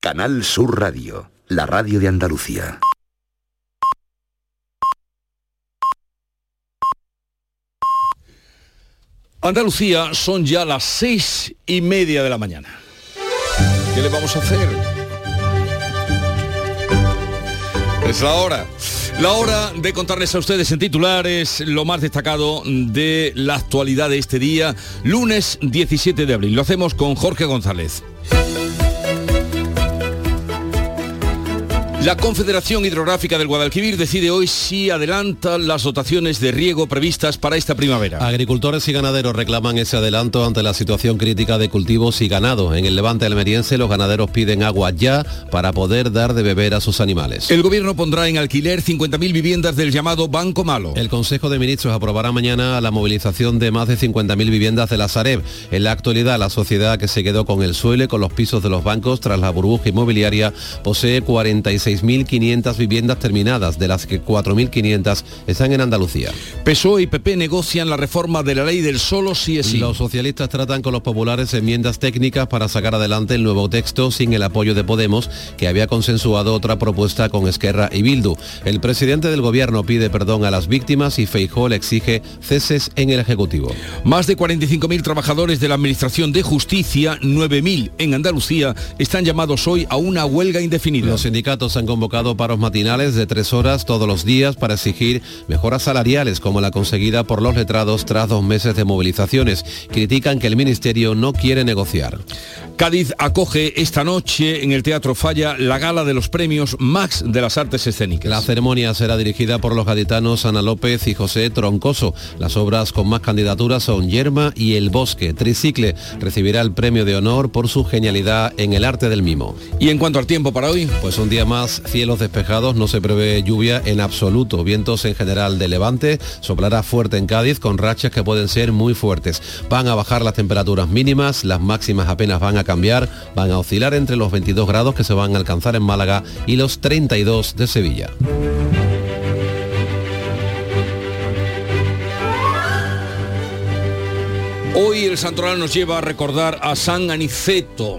Canal Sur Radio, la radio de Andalucía. Andalucía son ya las seis y media de la mañana. ¿Qué le vamos a hacer? Es la hora. La hora de contarles a ustedes en titulares lo más destacado de la actualidad de este día, lunes 17 de abril. Lo hacemos con Jorge González. La Confederación Hidrográfica del Guadalquivir decide hoy si adelanta las dotaciones de riego previstas para esta primavera. Agricultores y ganaderos reclaman ese adelanto ante la situación crítica de cultivos y ganado. En el levante almeriense los ganaderos piden agua ya para poder dar de beber a sus animales. El gobierno pondrá en alquiler 50.000 viviendas del llamado Banco Malo. El Consejo de Ministros aprobará mañana la movilización de más de 50.000 viviendas de la Sareb. En la actualidad, la sociedad que se quedó con el suelo y con los pisos de los bancos tras la burbuja inmobiliaria posee 46 6.500 viviendas terminadas, de las que 4.500 están en Andalucía. PSOE y PP negocian la reforma de la ley del solo sí es sí. Los socialistas tratan con los populares enmiendas técnicas para sacar adelante el nuevo texto sin el apoyo de Podemos, que había consensuado otra propuesta con Esquerra y Bildu. El presidente del gobierno pide perdón a las víctimas y Feijó le exige ceses en el Ejecutivo. Más de 45.000 trabajadores de la Administración de Justicia, 9.000 en Andalucía, están llamados hoy a una huelga indefinida. Los sindicatos han convocado paros matinales de tres horas todos los días para exigir mejoras salariales como la conseguida por los letrados tras dos meses de movilizaciones. Critican que el Ministerio no quiere negociar. Cádiz acoge esta noche en el Teatro Falla la gala de los premios Max de las Artes Escénicas. La ceremonia será dirigida por los gaditanos Ana López y José Troncoso. Las obras con más candidaturas son Yerma y El Bosque. Tricicle recibirá el premio de honor por su genialidad en el arte del mimo. ¿Y en cuanto al tiempo para hoy? Pues un día más, cielos despejados, no se prevé lluvia en absoluto. Vientos en general de levante, soplará fuerte en Cádiz con rachas que pueden ser muy fuertes. Van a bajar las temperaturas mínimas, las máximas apenas van a cambiar, van a oscilar entre los 22 grados que se van a alcanzar en Málaga y los 32 de Sevilla. Hoy el santoral nos lleva a recordar a San Aniceto,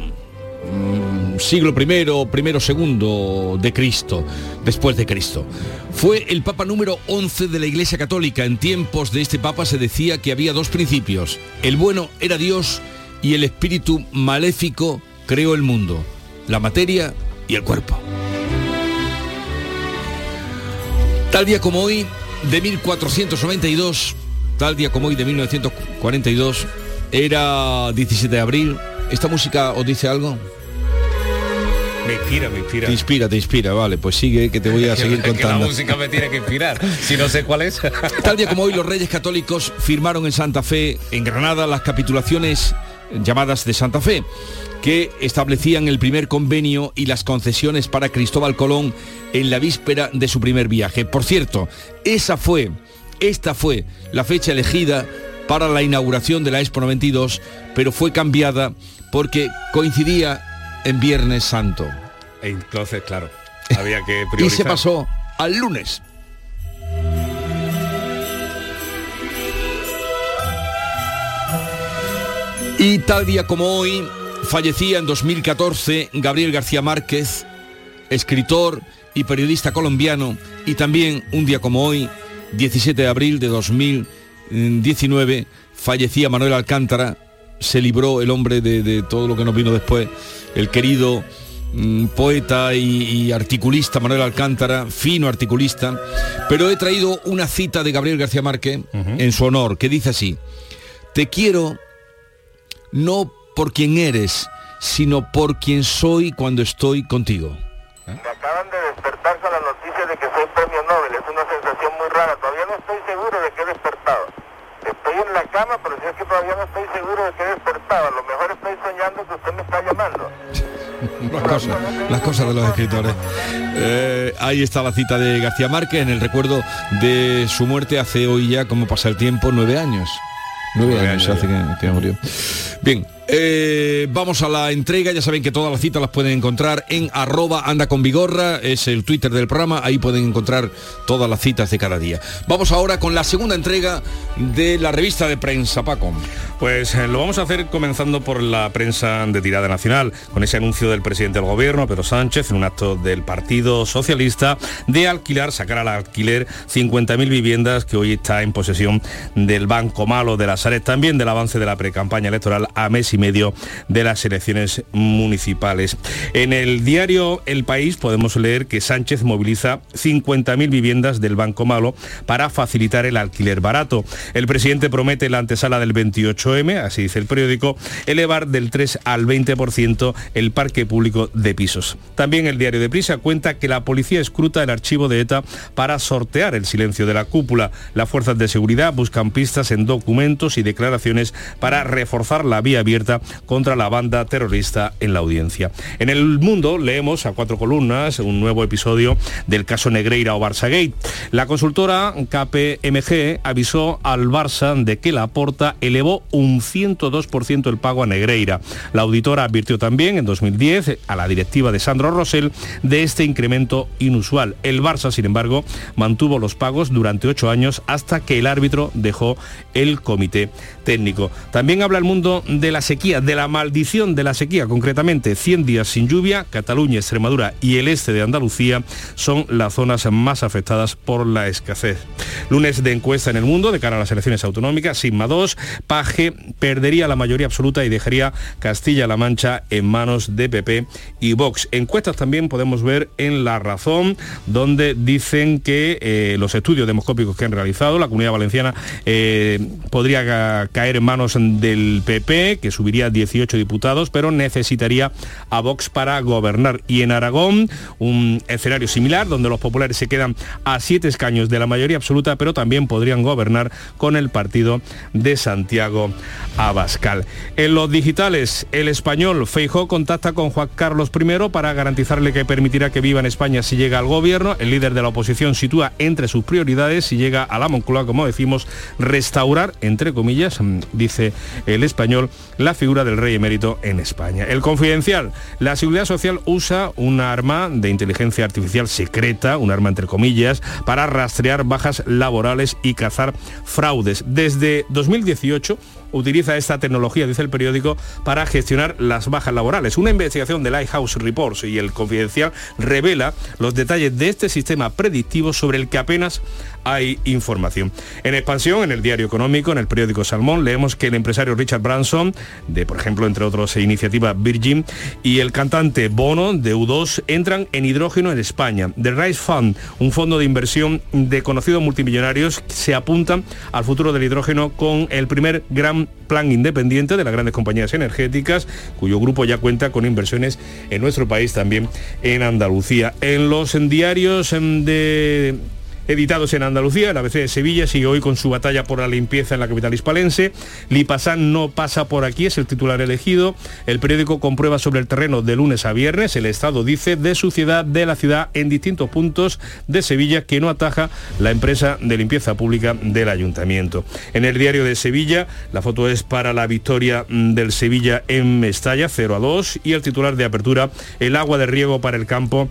siglo I, primero segundo de Cristo, después de Cristo. Fue el Papa número 11 de la Iglesia Católica. En tiempos de este Papa se decía que había dos principios. El bueno era Dios y el espíritu maléfico creó el mundo, la materia y el cuerpo. Tal día como hoy, de 1492, tal día como hoy de 1942, era 17 de abril. ¿Esta música os dice algo? Me inspira, me inspira. Te inspira, te inspira, vale, pues sigue que te voy a seguir que contando. la música me tiene que inspirar. Si no sé cuál es. Tal día como hoy los reyes católicos firmaron en Santa Fe, en Granada, las capitulaciones llamadas de Santa Fe, que establecían el primer convenio y las concesiones para Cristóbal Colón en la víspera de su primer viaje. Por cierto, esa fue, esta fue la fecha elegida para la inauguración de la Expo 92, pero fue cambiada porque coincidía en Viernes Santo. Entonces, claro. había que Y se pasó al lunes. Y tal día como hoy, fallecía en 2014 Gabriel García Márquez, escritor y periodista colombiano, y también un día como hoy, 17 de abril de 2019, fallecía Manuel Alcántara, se libró el hombre de, de todo lo que nos vino después, el querido mm, poeta y, y articulista Manuel Alcántara, fino articulista, pero he traído una cita de Gabriel García Márquez en su honor, que dice así, te quiero no por quien eres, sino por quien soy cuando estoy contigo. acaban de despertarse a la noticia de que soy premio Nobel. Es una sensación muy rara. Todavía no estoy seguro de que he despertado. Estoy en la cama, pero si es que todavía no estoy seguro de que he despertado. A lo mejor estoy soñando que usted me está llamando. Las cosas, las cosas de los escritores. Eh, ahí está la cita de García Márquez en el recuerdo de su muerte hace hoy ya, como pasa el tiempo, nueve años. Nueve, Nueve años, años hace que, que murió. Bien, eh, vamos a la entrega. Ya saben que todas las citas las pueden encontrar en arroba anda con vigorra, es el Twitter del programa. Ahí pueden encontrar todas las citas de cada día. Vamos ahora con la segunda entrega de la revista de prensa, Paco. Pues eh, lo vamos a hacer comenzando por la prensa de tirada nacional, con ese anuncio del presidente del gobierno, Pedro Sánchez, en un acto del Partido Socialista, de alquilar, sacar al alquiler 50.000 viviendas que hoy está en posesión del Banco Malo de la Sareb, también del avance de la precampaña electoral a mes y medio de las elecciones municipales. En el diario El País podemos leer que Sánchez moviliza 50.000 viviendas del Banco Malo para facilitar el alquiler barato. El presidente promete en la antesala del 28M, así dice el periódico, elevar del 3 al 20% el parque público de pisos. También el diario de Prisa cuenta que la policía escruta el archivo de ETA para sortear el silencio de la cúpula. Las fuerzas de seguridad buscan pistas en documentos y declaraciones para reforzar la vía abierta contra la banda terrorista en la audiencia. En el mundo leemos a cuatro columnas un nuevo episodio del caso Negreira o Barça Gate. La consultora KPMG avisó al Barça de que la porta elevó un 102% el pago a Negreira. La auditora advirtió también en 2010 a la directiva de Sandro Rosell de este incremento inusual. El Barça, sin embargo, mantuvo los pagos durante ocho años hasta que el árbitro dejó el comité técnico. También habla el mundo de la sequía, de la maldición de la sequía, concretamente 100 días sin lluvia, Cataluña, Extremadura y el este de Andalucía son las zonas más afectadas por la escasez. Lunes de encuesta en el mundo de cara a las elecciones autonómicas, Sigma 2, Paje perdería la mayoría absoluta y dejaría Castilla-La Mancha en manos de PP y Vox. Encuestas también podemos ver en La Razón, donde dicen que eh, los estudios demoscópicos que han realizado, la comunidad valenciana eh, podría ca- caer en manos del PP, que subiría 18 diputados, pero necesitaría a Vox para gobernar. Y en Aragón, un escenario similar, donde los populares se quedan a siete escaños de la mayoría absoluta, pero también podrían gobernar con el partido de Santiago Abascal. En los digitales, el español Feijó contacta con Juan Carlos I para garantizarle que permitirá que viva en España si llega al gobierno. El líder de la oposición sitúa entre sus prioridades, si llega a la Moncloa, como decimos, restaurar, entre comillas, dice el español, la figura del rey emérito en España. El confidencial, la seguridad social usa un arma de inteligencia artificial secreta, un arma entre comillas, para rastrear bajas laborales y cazar fraudes. Desde 2018 utiliza esta tecnología, dice el periódico, para gestionar las bajas laborales. Una investigación de Lighthouse Reports y el Confidencial revela los detalles de este sistema predictivo sobre el que apenas hay información. En expansión, en el diario económico, en el periódico Salmón, leemos que el empresario Richard Branson, de por ejemplo, entre otros, iniciativa Virgin, y el cantante Bono de U2 entran en hidrógeno en España. The Rice Fund, un fondo de inversión de conocidos multimillonarios, se apuntan al futuro del hidrógeno con el primer gran plan independiente de las grandes compañías energéticas, cuyo grupo ya cuenta con inversiones en nuestro país, también en Andalucía. En los diarios em, de editados en Andalucía, el ABC de Sevilla sigue hoy con su batalla por la limpieza en la capital hispalense. Lipasán no pasa por aquí, es el titular elegido. El periódico comprueba sobre el terreno de lunes a viernes. El Estado dice de suciedad de la ciudad en distintos puntos de Sevilla que no ataja la empresa de limpieza pública del ayuntamiento. En el diario de Sevilla, la foto es para la victoria del Sevilla en Mestalla, 0 a 2, y el titular de apertura, el agua de riego para el campo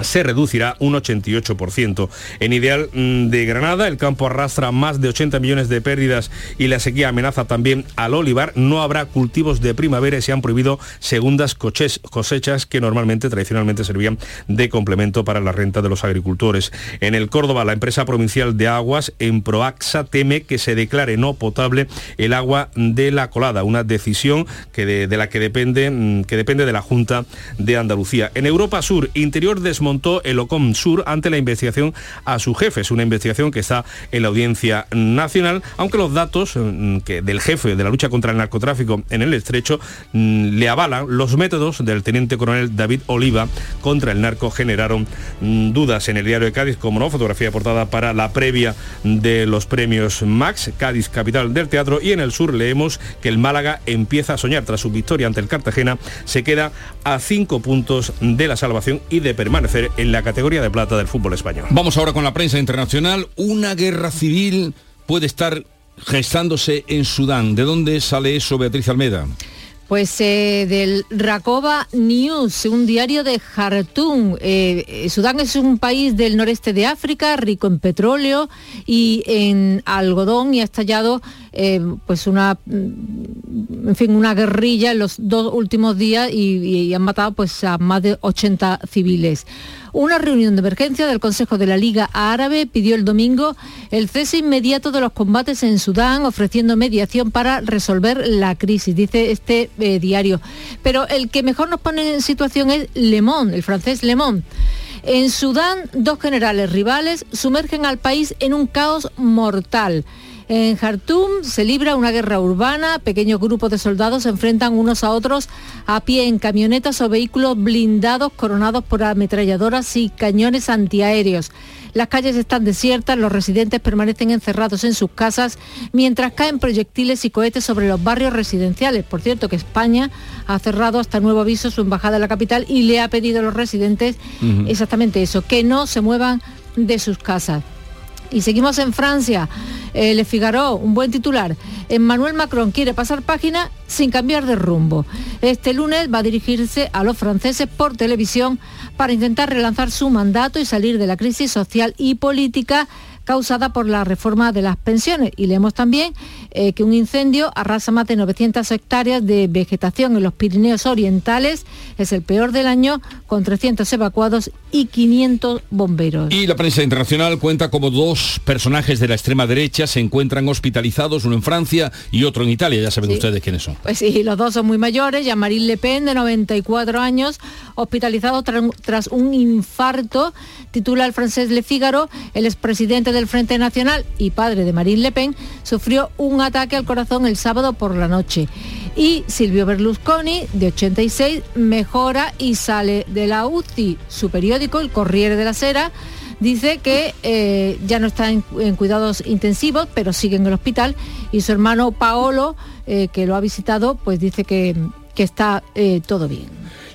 se reducirá un 88%. En Ideal mm, de Granada, el campo arrastra más de 80 millones de pérdidas y la sequía amenaza también al olivar. No habrá cultivos de primavera y se han prohibido segundas cosechas que normalmente, tradicionalmente servían de complemento para la renta de los agricultores. En el Córdoba, la empresa provincial de aguas, en Proaxa, teme que se declare no potable el agua de la colada, una decisión que de, la que depende, mm, que depende de la Junta de Andalucía. En Europa Sur, Interior desmontó el OCOM Sur ante la investigación a su jefe. Es una investigación que está en la Audiencia Nacional, aunque los datos mm, del jefe de la lucha contra el narcotráfico en el estrecho mm, le avalan los métodos del teniente coronel David Oliva contra el narco generaron dudas en el diario de Cádiz, como no, fotografía portada para la previa de los premios Max, Cádiz, capital del teatro, y en el sur leemos que el Málaga empieza a soñar tras su victoria ante el Cartagena, se queda a cinco puntos de la salvación y de permanecer en la categoría de plata del fútbol español. Vamos ahora con la prensa internacional. Una guerra civil puede estar gestándose en Sudán. ¿De dónde sale eso, Beatriz Almeda? Pues eh, del Rakoba News, un diario de Jartum. Eh, Sudán es un país del noreste de África, rico en petróleo y en algodón y ha estallado eh, pues una, mm, en fin, una guerrilla en los dos últimos días y, han matado pues a más de 80 civiles. Una reunión de emergencia del Consejo de la Liga Árabe pidió el domingo el cese inmediato de los combates en Sudán, ofreciendo mediación para resolver la crisis, dice este eh, diario. Pero el que mejor nos pone en situación es Le Monde, el francés Le Monde. En Sudán, dos generales rivales sumergen al país en un caos mortal. En Jartum se libra una guerra urbana, pequeños grupos de soldados se enfrentan unos a otros a pie en camionetas o vehículos blindados coronados por ametralladoras y cañones antiaéreos. Las calles están desiertas, los residentes permanecen encerrados en sus casas mientras caen proyectiles y cohetes sobre los barrios residenciales. Por cierto que España ha cerrado hasta nuevo aviso su embajada en la capital y le ha pedido a los residentes exactamente eso, que no se muevan de sus casas. Y seguimos en Francia. Eh, Le Figaro, un buen titular. Emmanuel Macron quiere pasar página sin cambiar de rumbo. Este lunes va a dirigirse a los franceses por televisión para intentar relanzar su mandato y salir de la crisis social y política causada por la reforma de las pensiones. Y leemos también eh, que un incendio arrasa más de 900 hectáreas de vegetación en los Pirineos Orientales. Es el peor del año, con 300 evacuados y 500 bomberos. Y la prensa internacional cuenta como dos personajes de la extrema derecha se encuentran hospitalizados, uno en Francia y otro en Italia. Ya saben ustedes quiénes son. Pues sí, los dos son muy mayores. Ya Marine Le Pen, de 94 años, hospitalizado tras un infarto, titula el francés Le Figaro, el expresidente del Frente Nacional y padre de Marine Le Pen, sufrió un ataque al corazón el sábado por la noche. Y Silvio Berlusconi, de 86, mejora y sale de la UCI. Su periódico, el Corriere de la Sera, dice que eh, ya no está en, cuidados intensivos, pero sigue en el hospital. Y su hermano Paolo, eh, que lo ha visitado, pues dice que, que está eh, todo bien.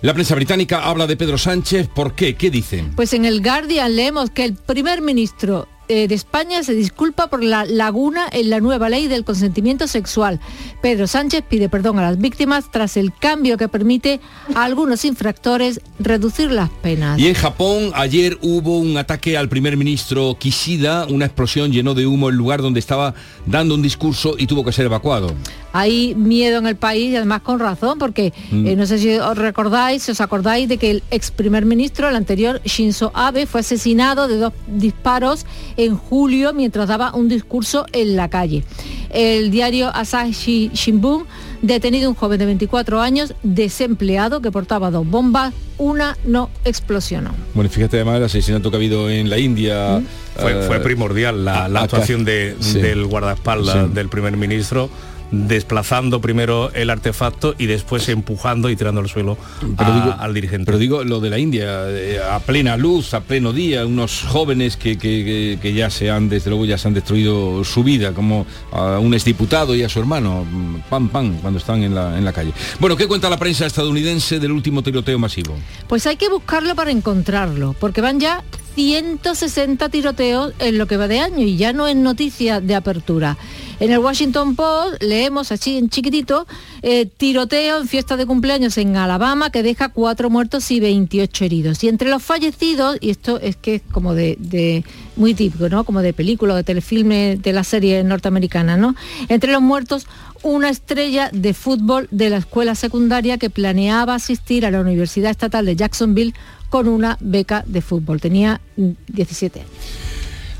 La prensa británica habla de Pedro Sánchez. ¿Por qué? ¿Qué dicen? Pues en el Guardian leemos que el primer ministro de España se disculpa por la laguna en la nueva ley del consentimiento sexual. Pedro Sánchez pide perdón a las víctimas tras el cambio que permite a algunos infractores reducir las penas. Y en Japón ayer hubo un ataque al primer ministro Kishida, una explosión llenó de humo el lugar donde estaba dando un discurso y tuvo que ser evacuado. Hay miedo en el país y además con razón, porque mm. eh, no sé si os recordáis, si os acordáis de que el ex primer ministro, el anterior Shinzo Abe, fue asesinado de dos disparos en julio mientras daba un discurso en la calle. El diario Asahi Shimbun detenido un joven de 24 años, desempleado, que portaba dos bombas, una no explosionó. Bueno, fíjate además el asesinato que ha habido en la India. ¿Mm? fue, eh, primordial la, actuación del guardaespaldas del primer ministro desplazando primero el artefacto y después empujando y tirando al suelo al dirigente. Pero digo lo de la India, eh, a plena luz, a pleno día, unos jóvenes que, que, ya se han, desde luego ya se han destruido su vida, como a un exdiputado y a su hermano, pam pam, cuando están en la, en la calle. Bueno, ¿qué cuenta la prensa estadounidense del último tiroteo masivo? Pues hay que buscarlo para encontrarlo, porque van ya 160 tiroteos en lo que va de año y ya no es noticia de apertura. En el Washington Post leemos así en chiquitito, eh, tiroteo en fiesta de cumpleaños en Alabama que deja cuatro muertos y 28 heridos. Y entre los fallecidos, y esto es que es como de, muy típico, ¿no? Como de película, de telefilme de la serie norteamericana, ¿no? Entre los muertos, una estrella de fútbol de la escuela secundaria que planeaba asistir a la Universidad Estatal de Jacksonville con una beca de fútbol. Tenía 17 años.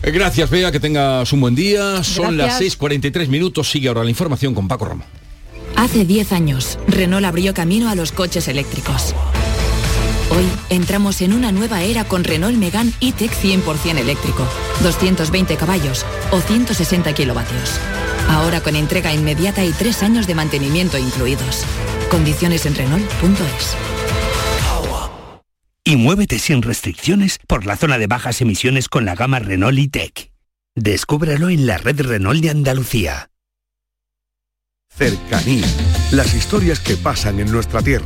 Eh, gracias, Bea, que tengas un buen día. Son las 6.43 minutos. Sigue ahora la información con Paco Ramos. Hace 10 años, Renault abrió camino a los coches eléctricos. Hoy entramos en una nueva era con Renault Megane E-Tech 100% eléctrico, 220 caballos o 160 kilovatios. Ahora con entrega inmediata y 3 años de mantenimiento incluidos. Condiciones en Renault.es y muévete sin restricciones por la zona de bajas emisiones con la gama Renault e-Tech. Descúbrelo en la red Renault de Andalucía. Cercanía. Las historias que pasan en nuestra tierra.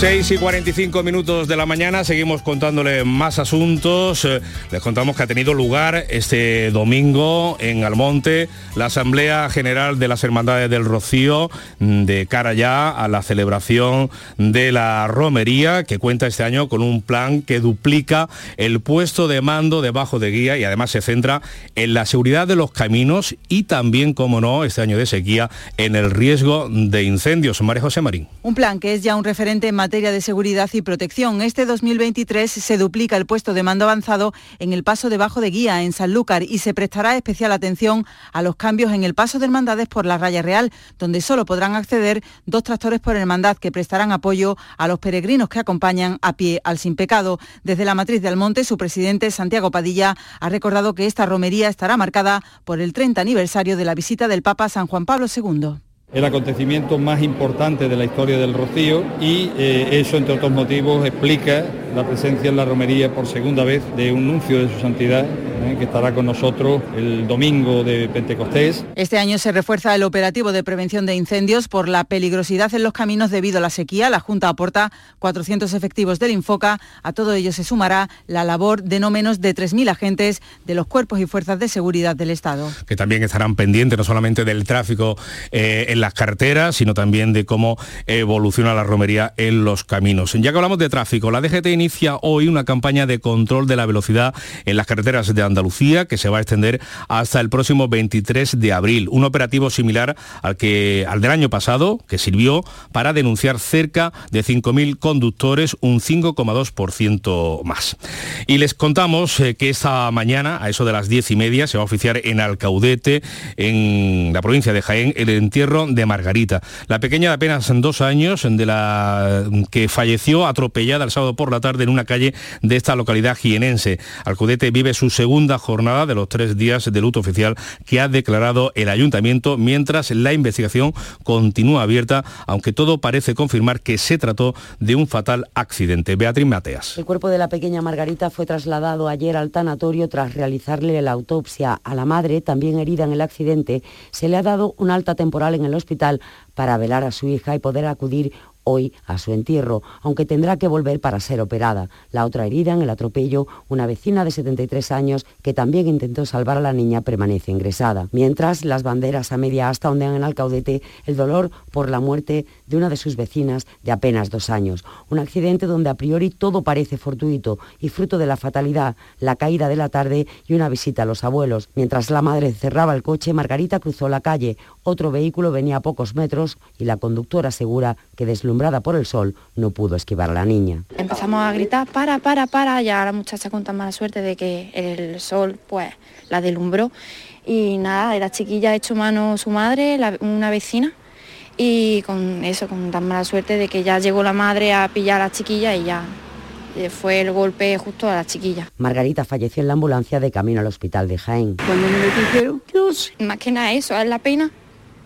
6 y 45 minutos de la mañana, seguimos contándole más asuntos. Eh, Les contamos que ha tenido lugar este domingo en Almonte la Asamblea General de las Hermandades del Rocío mm, de cara ya a la celebración de la romería que cuenta este año con un plan que duplica el puesto de mando debajo de guía y además se centra en la seguridad de los caminos y también, como no, este año de sequía, en el riesgo de incendios. María José Marín. Un plan que es ya un referente en de seguridad y protección. Este 2023 se duplica el puesto de mando avanzado en el paso debajo de guía en Sanlúcar y se prestará especial atención a los cambios en el paso de hermandades por la raya real, donde solo podrán acceder dos tractores por hermandad que prestarán apoyo a los peregrinos que acompañan a pie al sin pecado. Desde la matriz de Almonte, su presidente Santiago Padilla ha recordado que esta romería estará marcada por el 30 aniversario de la visita del Papa San Juan Pablo II el acontecimiento más importante de la historia del Rocío y eh, eso, entre otros motivos, explica la presencia en la romería por segunda vez de un nuncio de su santidad eh, que estará con nosotros el domingo de Pentecostés. Este año se refuerza el operativo de prevención de incendios por la peligrosidad en los caminos debido a la sequía. La Junta aporta 400 efectivos del Infoca. A todo ello se sumará la labor de no menos de 3.000 agentes de los cuerpos y fuerzas de seguridad del Estado. Que también estarán pendientes no solamente del tráfico eh, en las carreteras, sino también de cómo evoluciona la romería en los caminos. Ya que hablamos de tráfico, la DGT inicia hoy una campaña de control de la velocidad en las carreteras de Andalucía que se va a extender hasta el próximo 23 de abril. Un operativo similar al, que, al del año pasado, que sirvió para denunciar cerca de 5.000 conductores, un 5,2% más. Y les contamos eh, que esta mañana, a eso de las 10 y media, se va a oficiar en Alcaudete, en la provincia de Jaén, el entierro de Margarita, la pequeña de apenas dos años, de la que falleció atropellada el sábado por la tarde en una calle de esta localidad jienense. Alcaudete vive su segunda jornada de los tres días de luto oficial que ha declarado el ayuntamiento, mientras la investigación continúa abierta, aunque todo parece confirmar que se trató de un fatal accidente. Beatriz Mateas. El cuerpo de la pequeña Margarita fue trasladado ayer al tanatorio tras realizarle la autopsia. A la madre, también herida en el accidente, se le ha dado una alta temporal en el hospital para velar a su hija y poder acudir hoy a su entierro, aunque tendrá que volver para ser operada. La otra herida en el atropello, una vecina de 73 años que también intentó salvar a la niña, permanece ingresada. Mientras las banderas a media asta ondean en Alcaudete el dolor por la muerte de una de sus vecinas de apenas dos años. Un accidente donde a priori todo parece fortuito y fruto de la fatalidad, la caída de la tarde y una visita a los abuelos. Mientras la madre cerraba el coche, Margarita cruzó la calle. Otro vehículo venía a pocos metros y la conductora asegura que deslumbrada por el sol, no pudo esquivar a la niña. Empezamos a gritar, para, para, para, ya la muchacha con tan mala suerte de que el sol pues la deslumbró y nada, la chiquilla ha hecho mano su madre, una vecina, y con eso, con tan mala suerte de que ya llegó la madre a pillar a la chiquilla y ya eh, fue el golpe justo a la chiquilla. Margarita falleció en la ambulancia de camino al hospital de Jaén. Cuando me dijeron, más que nada eso, es la pena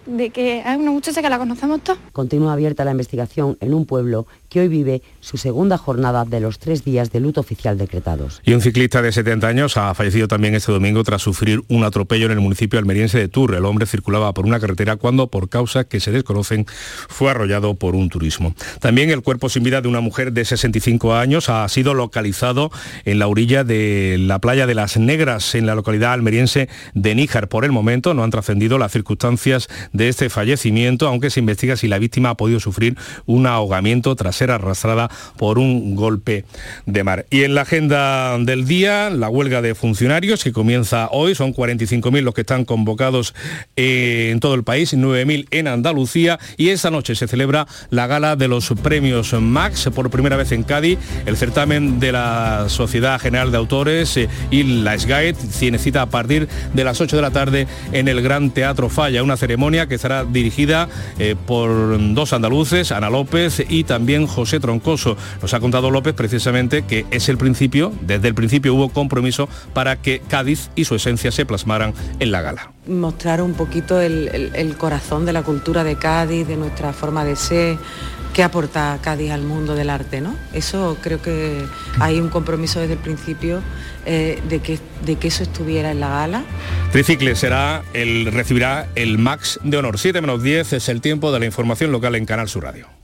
de que hay una muchacha que la conocemos todos. Continúa abierta la investigación en un pueblo que hoy vive su segunda jornada de los tres días de luto oficial decretados. Y un ciclista de 70 años ha fallecido también este domingo tras sufrir un atropello en el municipio almeriense de Tour. El hombre circulaba por una carretera cuando, por causas que se desconocen, fue arrollado por un turismo. También el cuerpo sin vida de una mujer de 65 años ha sido localizado en la orilla de la playa de las Negras, en la localidad almeriense de Níjar. Por el momento no han trascendido las circunstancias de este fallecimiento, aunque se investiga si la víctima ha podido sufrir un ahogamiento tras arrastrada por un golpe de mar. Y en la agenda del día, la huelga de funcionarios que comienza hoy, son 45.000 los que están convocados eh, en todo el país, 9.000 en Andalucía y esta noche se celebra la gala de los premios Max por primera vez en Cádiz, el certamen de la Sociedad General de Autores eh, y la SGAET tiene cita a partir de las 8 de la tarde en el Gran Teatro Falla, una ceremonia que estará dirigida eh, por dos andaluces, Ana López y también José Troncoso. Nos ha contado López precisamente que es el principio, desde el principio hubo compromiso para que Cádiz y su esencia se plasmaran en la gala. Mostrar un poquito el, corazón de la cultura de Cádiz, de nuestra forma de ser, qué aporta Cádiz al mundo del arte, ¿no? Eso creo que hay un compromiso desde el principio eh, de, que, de que eso estuviera en la gala. Tricicle será el, recibirá el Max de Honor. 7 menos 10 es el tiempo de la información local en Canal Sur Radio.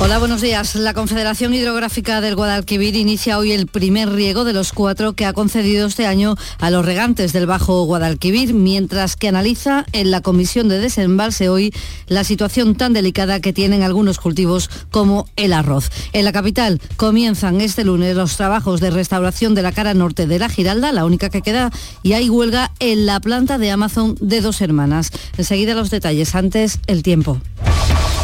Hola, buenos días. La Confederación Hidrográfica del Guadalquivir inicia hoy el primer riego de los cuatro que ha concedido este año a los regantes del Bajo Guadalquivir, mientras que analiza en la Comisión de Desembalse hoy la situación tan delicada que tienen algunos cultivos como el arroz. En la capital comienzan este lunes los trabajos de restauración de la cara norte de la Giralda, la única que queda, y hay huelga en la planta de Amazon de dos hermanas. Enseguida los detalles, antes el tiempo.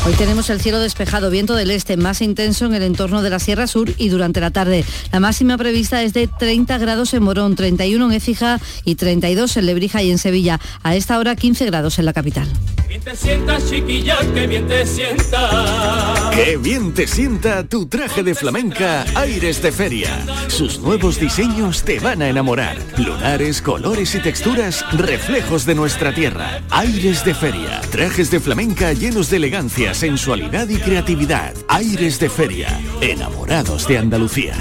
Hoy tenemos el cielo despejado, viento del este más intenso en el entorno de la Sierra Sur y durante la tarde. La máxima prevista es de 30 grados en Morón, 31 en Écija y 32 en Lebrija y en Sevilla. A esta hora 15 grados en la capital. bien te sienta, chiquilla, que bien te sienta. Qué bien te sienta tu traje de flamenca Aires de Feria. Sus nuevos diseños te van a enamorar. Lunares, colores y texturas, reflejos de nuestra tierra. Aires de Feria. Trajes de flamenca llenos de elegancia sensualidad y creatividad. Aires de feria, enamorados de Andalucía.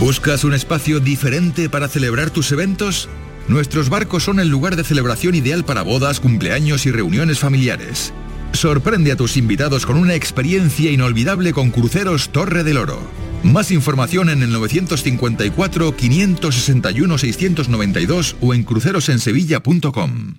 ¿Buscas un espacio diferente para celebrar tus eventos? Nuestros barcos son el lugar de celebración ideal para bodas, cumpleaños y reuniones familiares. Sorprende a tus invitados con una experiencia inolvidable con Cruceros Torre del Oro. Más información en el 954-561-692 o en crucerosensevilla.com.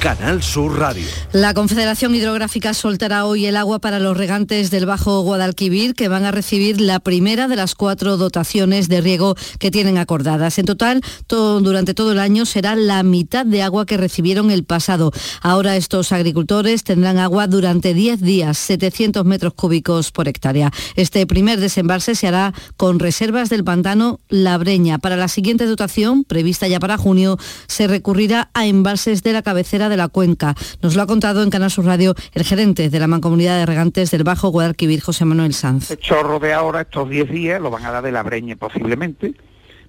Canal Sur Radio. La Confederación Hidrográfica soltará hoy el agua para los regantes del Bajo Guadalquivir, que van a recibir la primera de las cuatro dotaciones de riego que tienen acordadas. En total, durante todo el año será la mitad de agua que recibieron el pasado. Ahora estos agricultores tendrán agua durante 10 días, 700 metros cúbicos por hectárea. Este primer desembalse se hará con reservas del pantano La Breña. Para la siguiente dotación, prevista ya para junio, se recurrirá a embalses de la cabecera de la cuenca. Nos lo ha contado en Canal Sur Radio el gerente de la Mancomunidad de Regantes del Bajo Guadalquivir, José Manuel Sanz. El chorro de ahora, estos 10 días, lo van a dar de la breña posiblemente,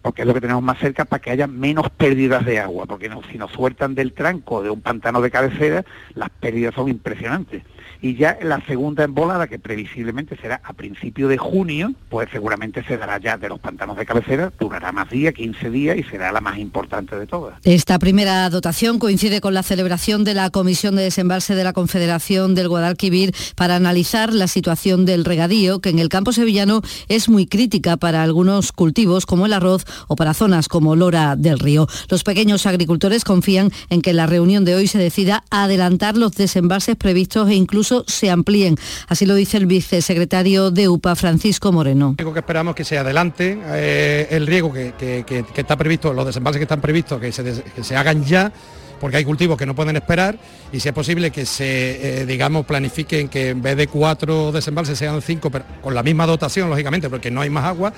porque es lo que tenemos más cerca para que haya menos pérdidas de agua, porque si nos sueltan del tranco de un pantano de cabecera, las pérdidas son impresionantes. Y ya la segunda embolada, que previsiblemente será a principio de junio, pues seguramente se dará ya de los pantanos de cabecera, durará más días, 15 días y será la más importante de todas. Esta primera dotación coincide con la celebración de la Comisión de Desembalse de la Confederación del Guadalquivir para analizar la situación del regadío, que en el campo sevillano es muy crítica para algunos cultivos como el arroz o para zonas como Lora del Río. Los pequeños agricultores confían en que la reunión de hoy se decida adelantar los desembalses previstos e incluso se amplíen. Así lo dice el vicesecretario de UPA, Francisco Moreno. Lo que esperamos que se adelante eh, el riego que, está previsto, los desembalses que están previstos, que se, hagan ya porque hay cultivos que no pueden esperar y si es posible que se, eh, digamos, planifiquen que en vez de cuatro desembalses sean cinco, pero con la misma dotación, lógicamente, porque no hay más agua,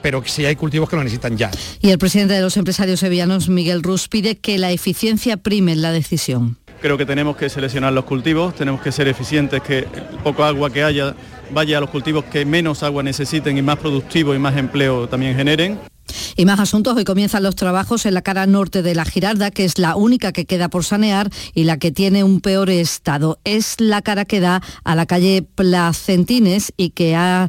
pero sí hay cultivos que lo necesitan ya. Y el presidente de los empresarios sevillanos, Miguel Rus, pide que la eficiencia prime en la decisión. Creo que tenemos que seleccionar los cultivos, tenemos que ser eficientes, que el poco agua que haya vaya a los cultivos que menos agua necesiten y más productivos y más empleo también generen. Y más asuntos, hoy comienzan los trabajos en la cara norte de la Giralda, que es la única que queda por sanear y la que tiene un peor estado. Es la cara que da a la calle Placentines y que ha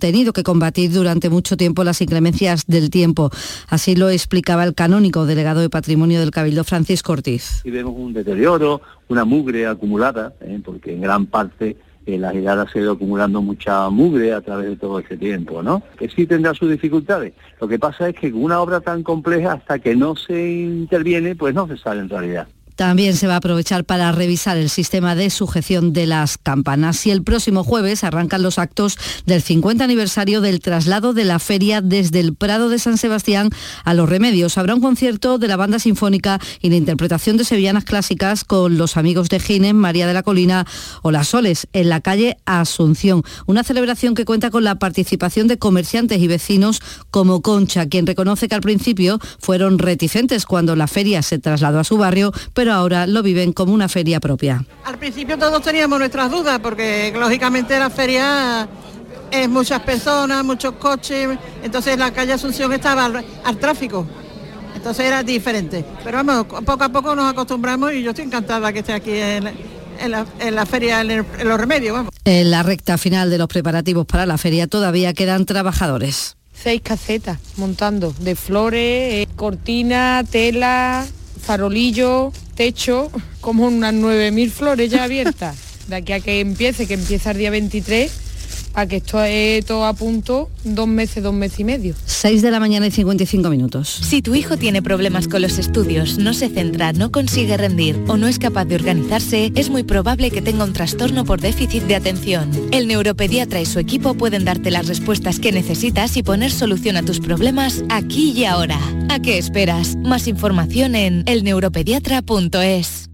tenido que combatir durante mucho tiempo las inclemencias del tiempo. Así lo explicaba el canónico delegado de Patrimonio del Cabildo, Francisco Ortiz. Y vemos un deterioro, una mugre acumulada, ¿eh? porque en gran parte en la girada se ha ido acumulando mucha mugre a través de todo ese tiempo, ¿no? Que sí tendrá sus dificultades. Lo que pasa es que con una obra tan compleja, hasta que no se interviene, pues no se sabe en realidad. También se va a aprovechar para revisar el sistema de sujeción de las campanas. Y el próximo jueves arrancan los actos del 50 aniversario del traslado de la feria desde el Prado de San Sebastián a Los Remedios. Habrá un concierto de la banda sinfónica y la interpretación de sevillanas clásicas con los amigos de Gines, María de la Colina o Las Soles en la calle Asunción. Una celebración que cuenta con la participación de comerciantes y vecinos como Concha, quien reconoce que al principio fueron reticentes cuando la feria se trasladó a su barrio, ahora lo viven como una feria propia. Al principio todos teníamos nuestras dudas porque lógicamente la feria es muchas personas, muchos coches, entonces la calle Asunción estaba al, tráfico. Entonces era diferente. Pero vamos, poco a poco nos acostumbramos y yo estoy encantada que esté aquí en, la, feria, en, en, los remedios. Vamos. En la recta final de los preparativos para la feria todavía quedan trabajadores. Seis casetas montando de flores, eh, cortina, tela, farolillo, techo, como unas 9.000 flores ya abiertas. De aquí a que empiece, que empieza el día 23, a que esto es todo a punto, dos meses, dos meses y medio. 6 de la mañana y 55 minutos. Si tu hijo tiene problemas con los estudios, no se centra, no consigue rendir o no es capaz de organizarse, es muy probable que tenga un trastorno por déficit de atención. El neuropediatra y su equipo pueden darte las respuestas que necesitas y poner solución a tus problemas aquí y ahora. ¿A qué esperas? Más información en elneuropediatra.es.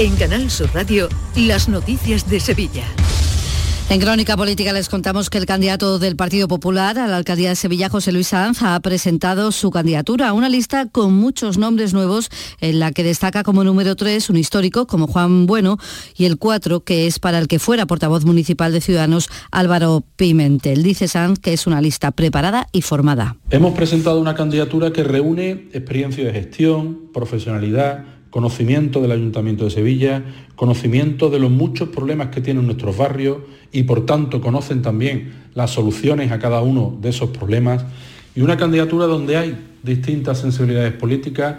En Canal Sur Radio, las noticias de Sevilla. En Crónica Política les contamos que el candidato del Partido Popular a la alcaldía de Sevilla, José Luis Sanz, ha presentado su candidatura a una lista con muchos nombres nuevos, en la que destaca como número 3 un histórico como Juan Bueno y el 4, que es para el que fuera portavoz municipal de Ciudadanos, Álvaro Pimentel. Dice Sanz que es una lista preparada y formada. Hemos presentado una candidatura que reúne experiencia de gestión, profesionalidad, conocimiento del Ayuntamiento de Sevilla, conocimiento de los muchos problemas que tienen nuestros barrios y por tanto conocen también las soluciones a cada uno de esos problemas. Y una candidatura donde hay distintas sensibilidades políticas,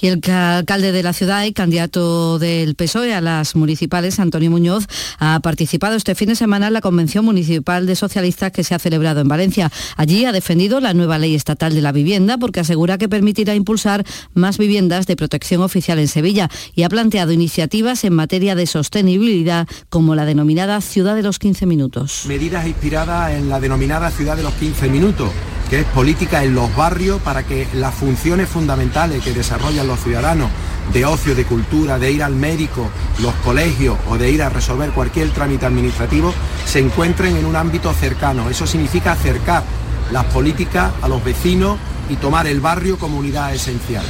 Y el alcalde de la ciudad y candidato del PSOE a las municipales, Antonio Muñoz, ha participado este fin de semana en la Convención Municipal de Socialistas que se ha celebrado en Valencia. Allí ha defendido la nueva ley estatal de la vivienda porque asegura que permitirá impulsar más viviendas de protección oficial en Sevilla y ha planteado iniciativas en materia de sostenibilidad como la denominada Ciudad de los 15 Minutos. Medidas inspiradas en la denominada Ciudad de los 15 Minutos que es política en los barrios para que las funciones fundamentales que desarrollan los ciudadanos de ocio, de cultura, de ir al médico, los colegios o de ir a resolver cualquier trámite administrativo se encuentren en un ámbito cercano. Eso significa acercar las políticas a los vecinos y tomar el barrio como unidad esencial.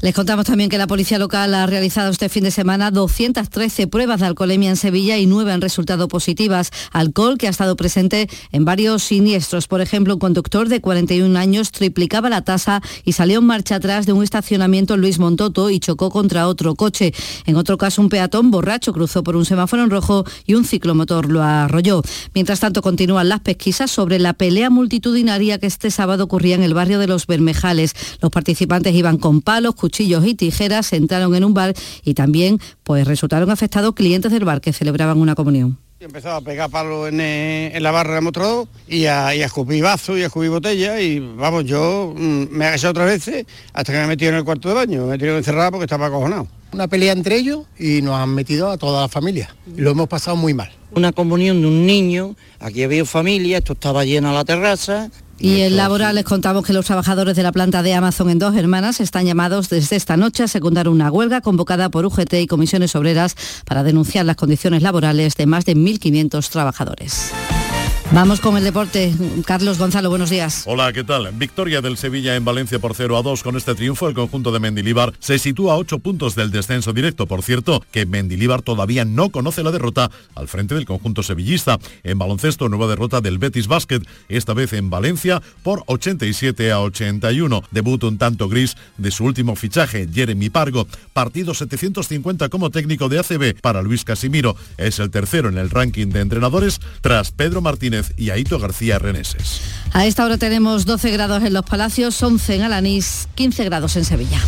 Les contamos también que la policía local ha realizado este fin de semana 213 pruebas de alcoholemia en Sevilla y 9 han resultado positivas. Alcohol que ha estado presente en varios siniestros. Por ejemplo, un conductor de 41 años triplicaba la tasa y salió en marcha atrás de un estacionamiento en Luis Montoto y chocó contra otro coche. En otro caso, un peatón borracho cruzó por un semáforo en rojo y un ciclomotor lo arrolló. Mientras tanto, continúan las pesquisas sobre la pelea multitudinaria que este sábado ocurría en el barrio de Los Bermejales. Los participantes iban con palos, cuchillos y tijeras, entraron en un bar y también pues resultaron afectados clientes del bar que celebraban una comunión. Empezaba a pegar palos en, eh, en, la barra de mostrador y a, y a escupir vasos y a escupir botellas y vamos, yo mm, me he agachado otras veces hasta que me he metido en el cuarto de baño, me he tenido encerrado porque estaba acojonado. Una pelea entre ellos y nos han metido a toda la familia y lo hemos pasado muy mal. Una comunión de un niño, aquí había familia, esto estaba lleno a la terraza, y en laboral les contamos que los trabajadores de la planta de Amazon en Dos Hermanas están llamados desde esta noche a secundar una huelga convocada por UGT y comisiones obreras para denunciar las condiciones laborales de más de 1.500 trabajadores. Vamos con el deporte. Carlos Gonzalo, buenos días. Hola, ¿qué tal? Victoria del Sevilla en Valencia por 0 a 2. Con este triunfo, el conjunto de Mendilibar se sitúa a 8 puntos del descenso directo. Por cierto, que Mendilibar todavía no conoce la derrota al frente del conjunto sevillista. En baloncesto, nueva derrota del Betis Basket, esta vez en Valencia por 87 a 81. Debut un tanto gris de su último fichaje, Jeremy Pargo. Partido 750 como técnico de ACB para Luis Casimiro. Es el tercero en el ranking de entrenadores tras Pedro Y Aito García Reneses. A esta hora tenemos 12 grados en los Palacios, 11 en Alanís, 15 grados en Sevilla.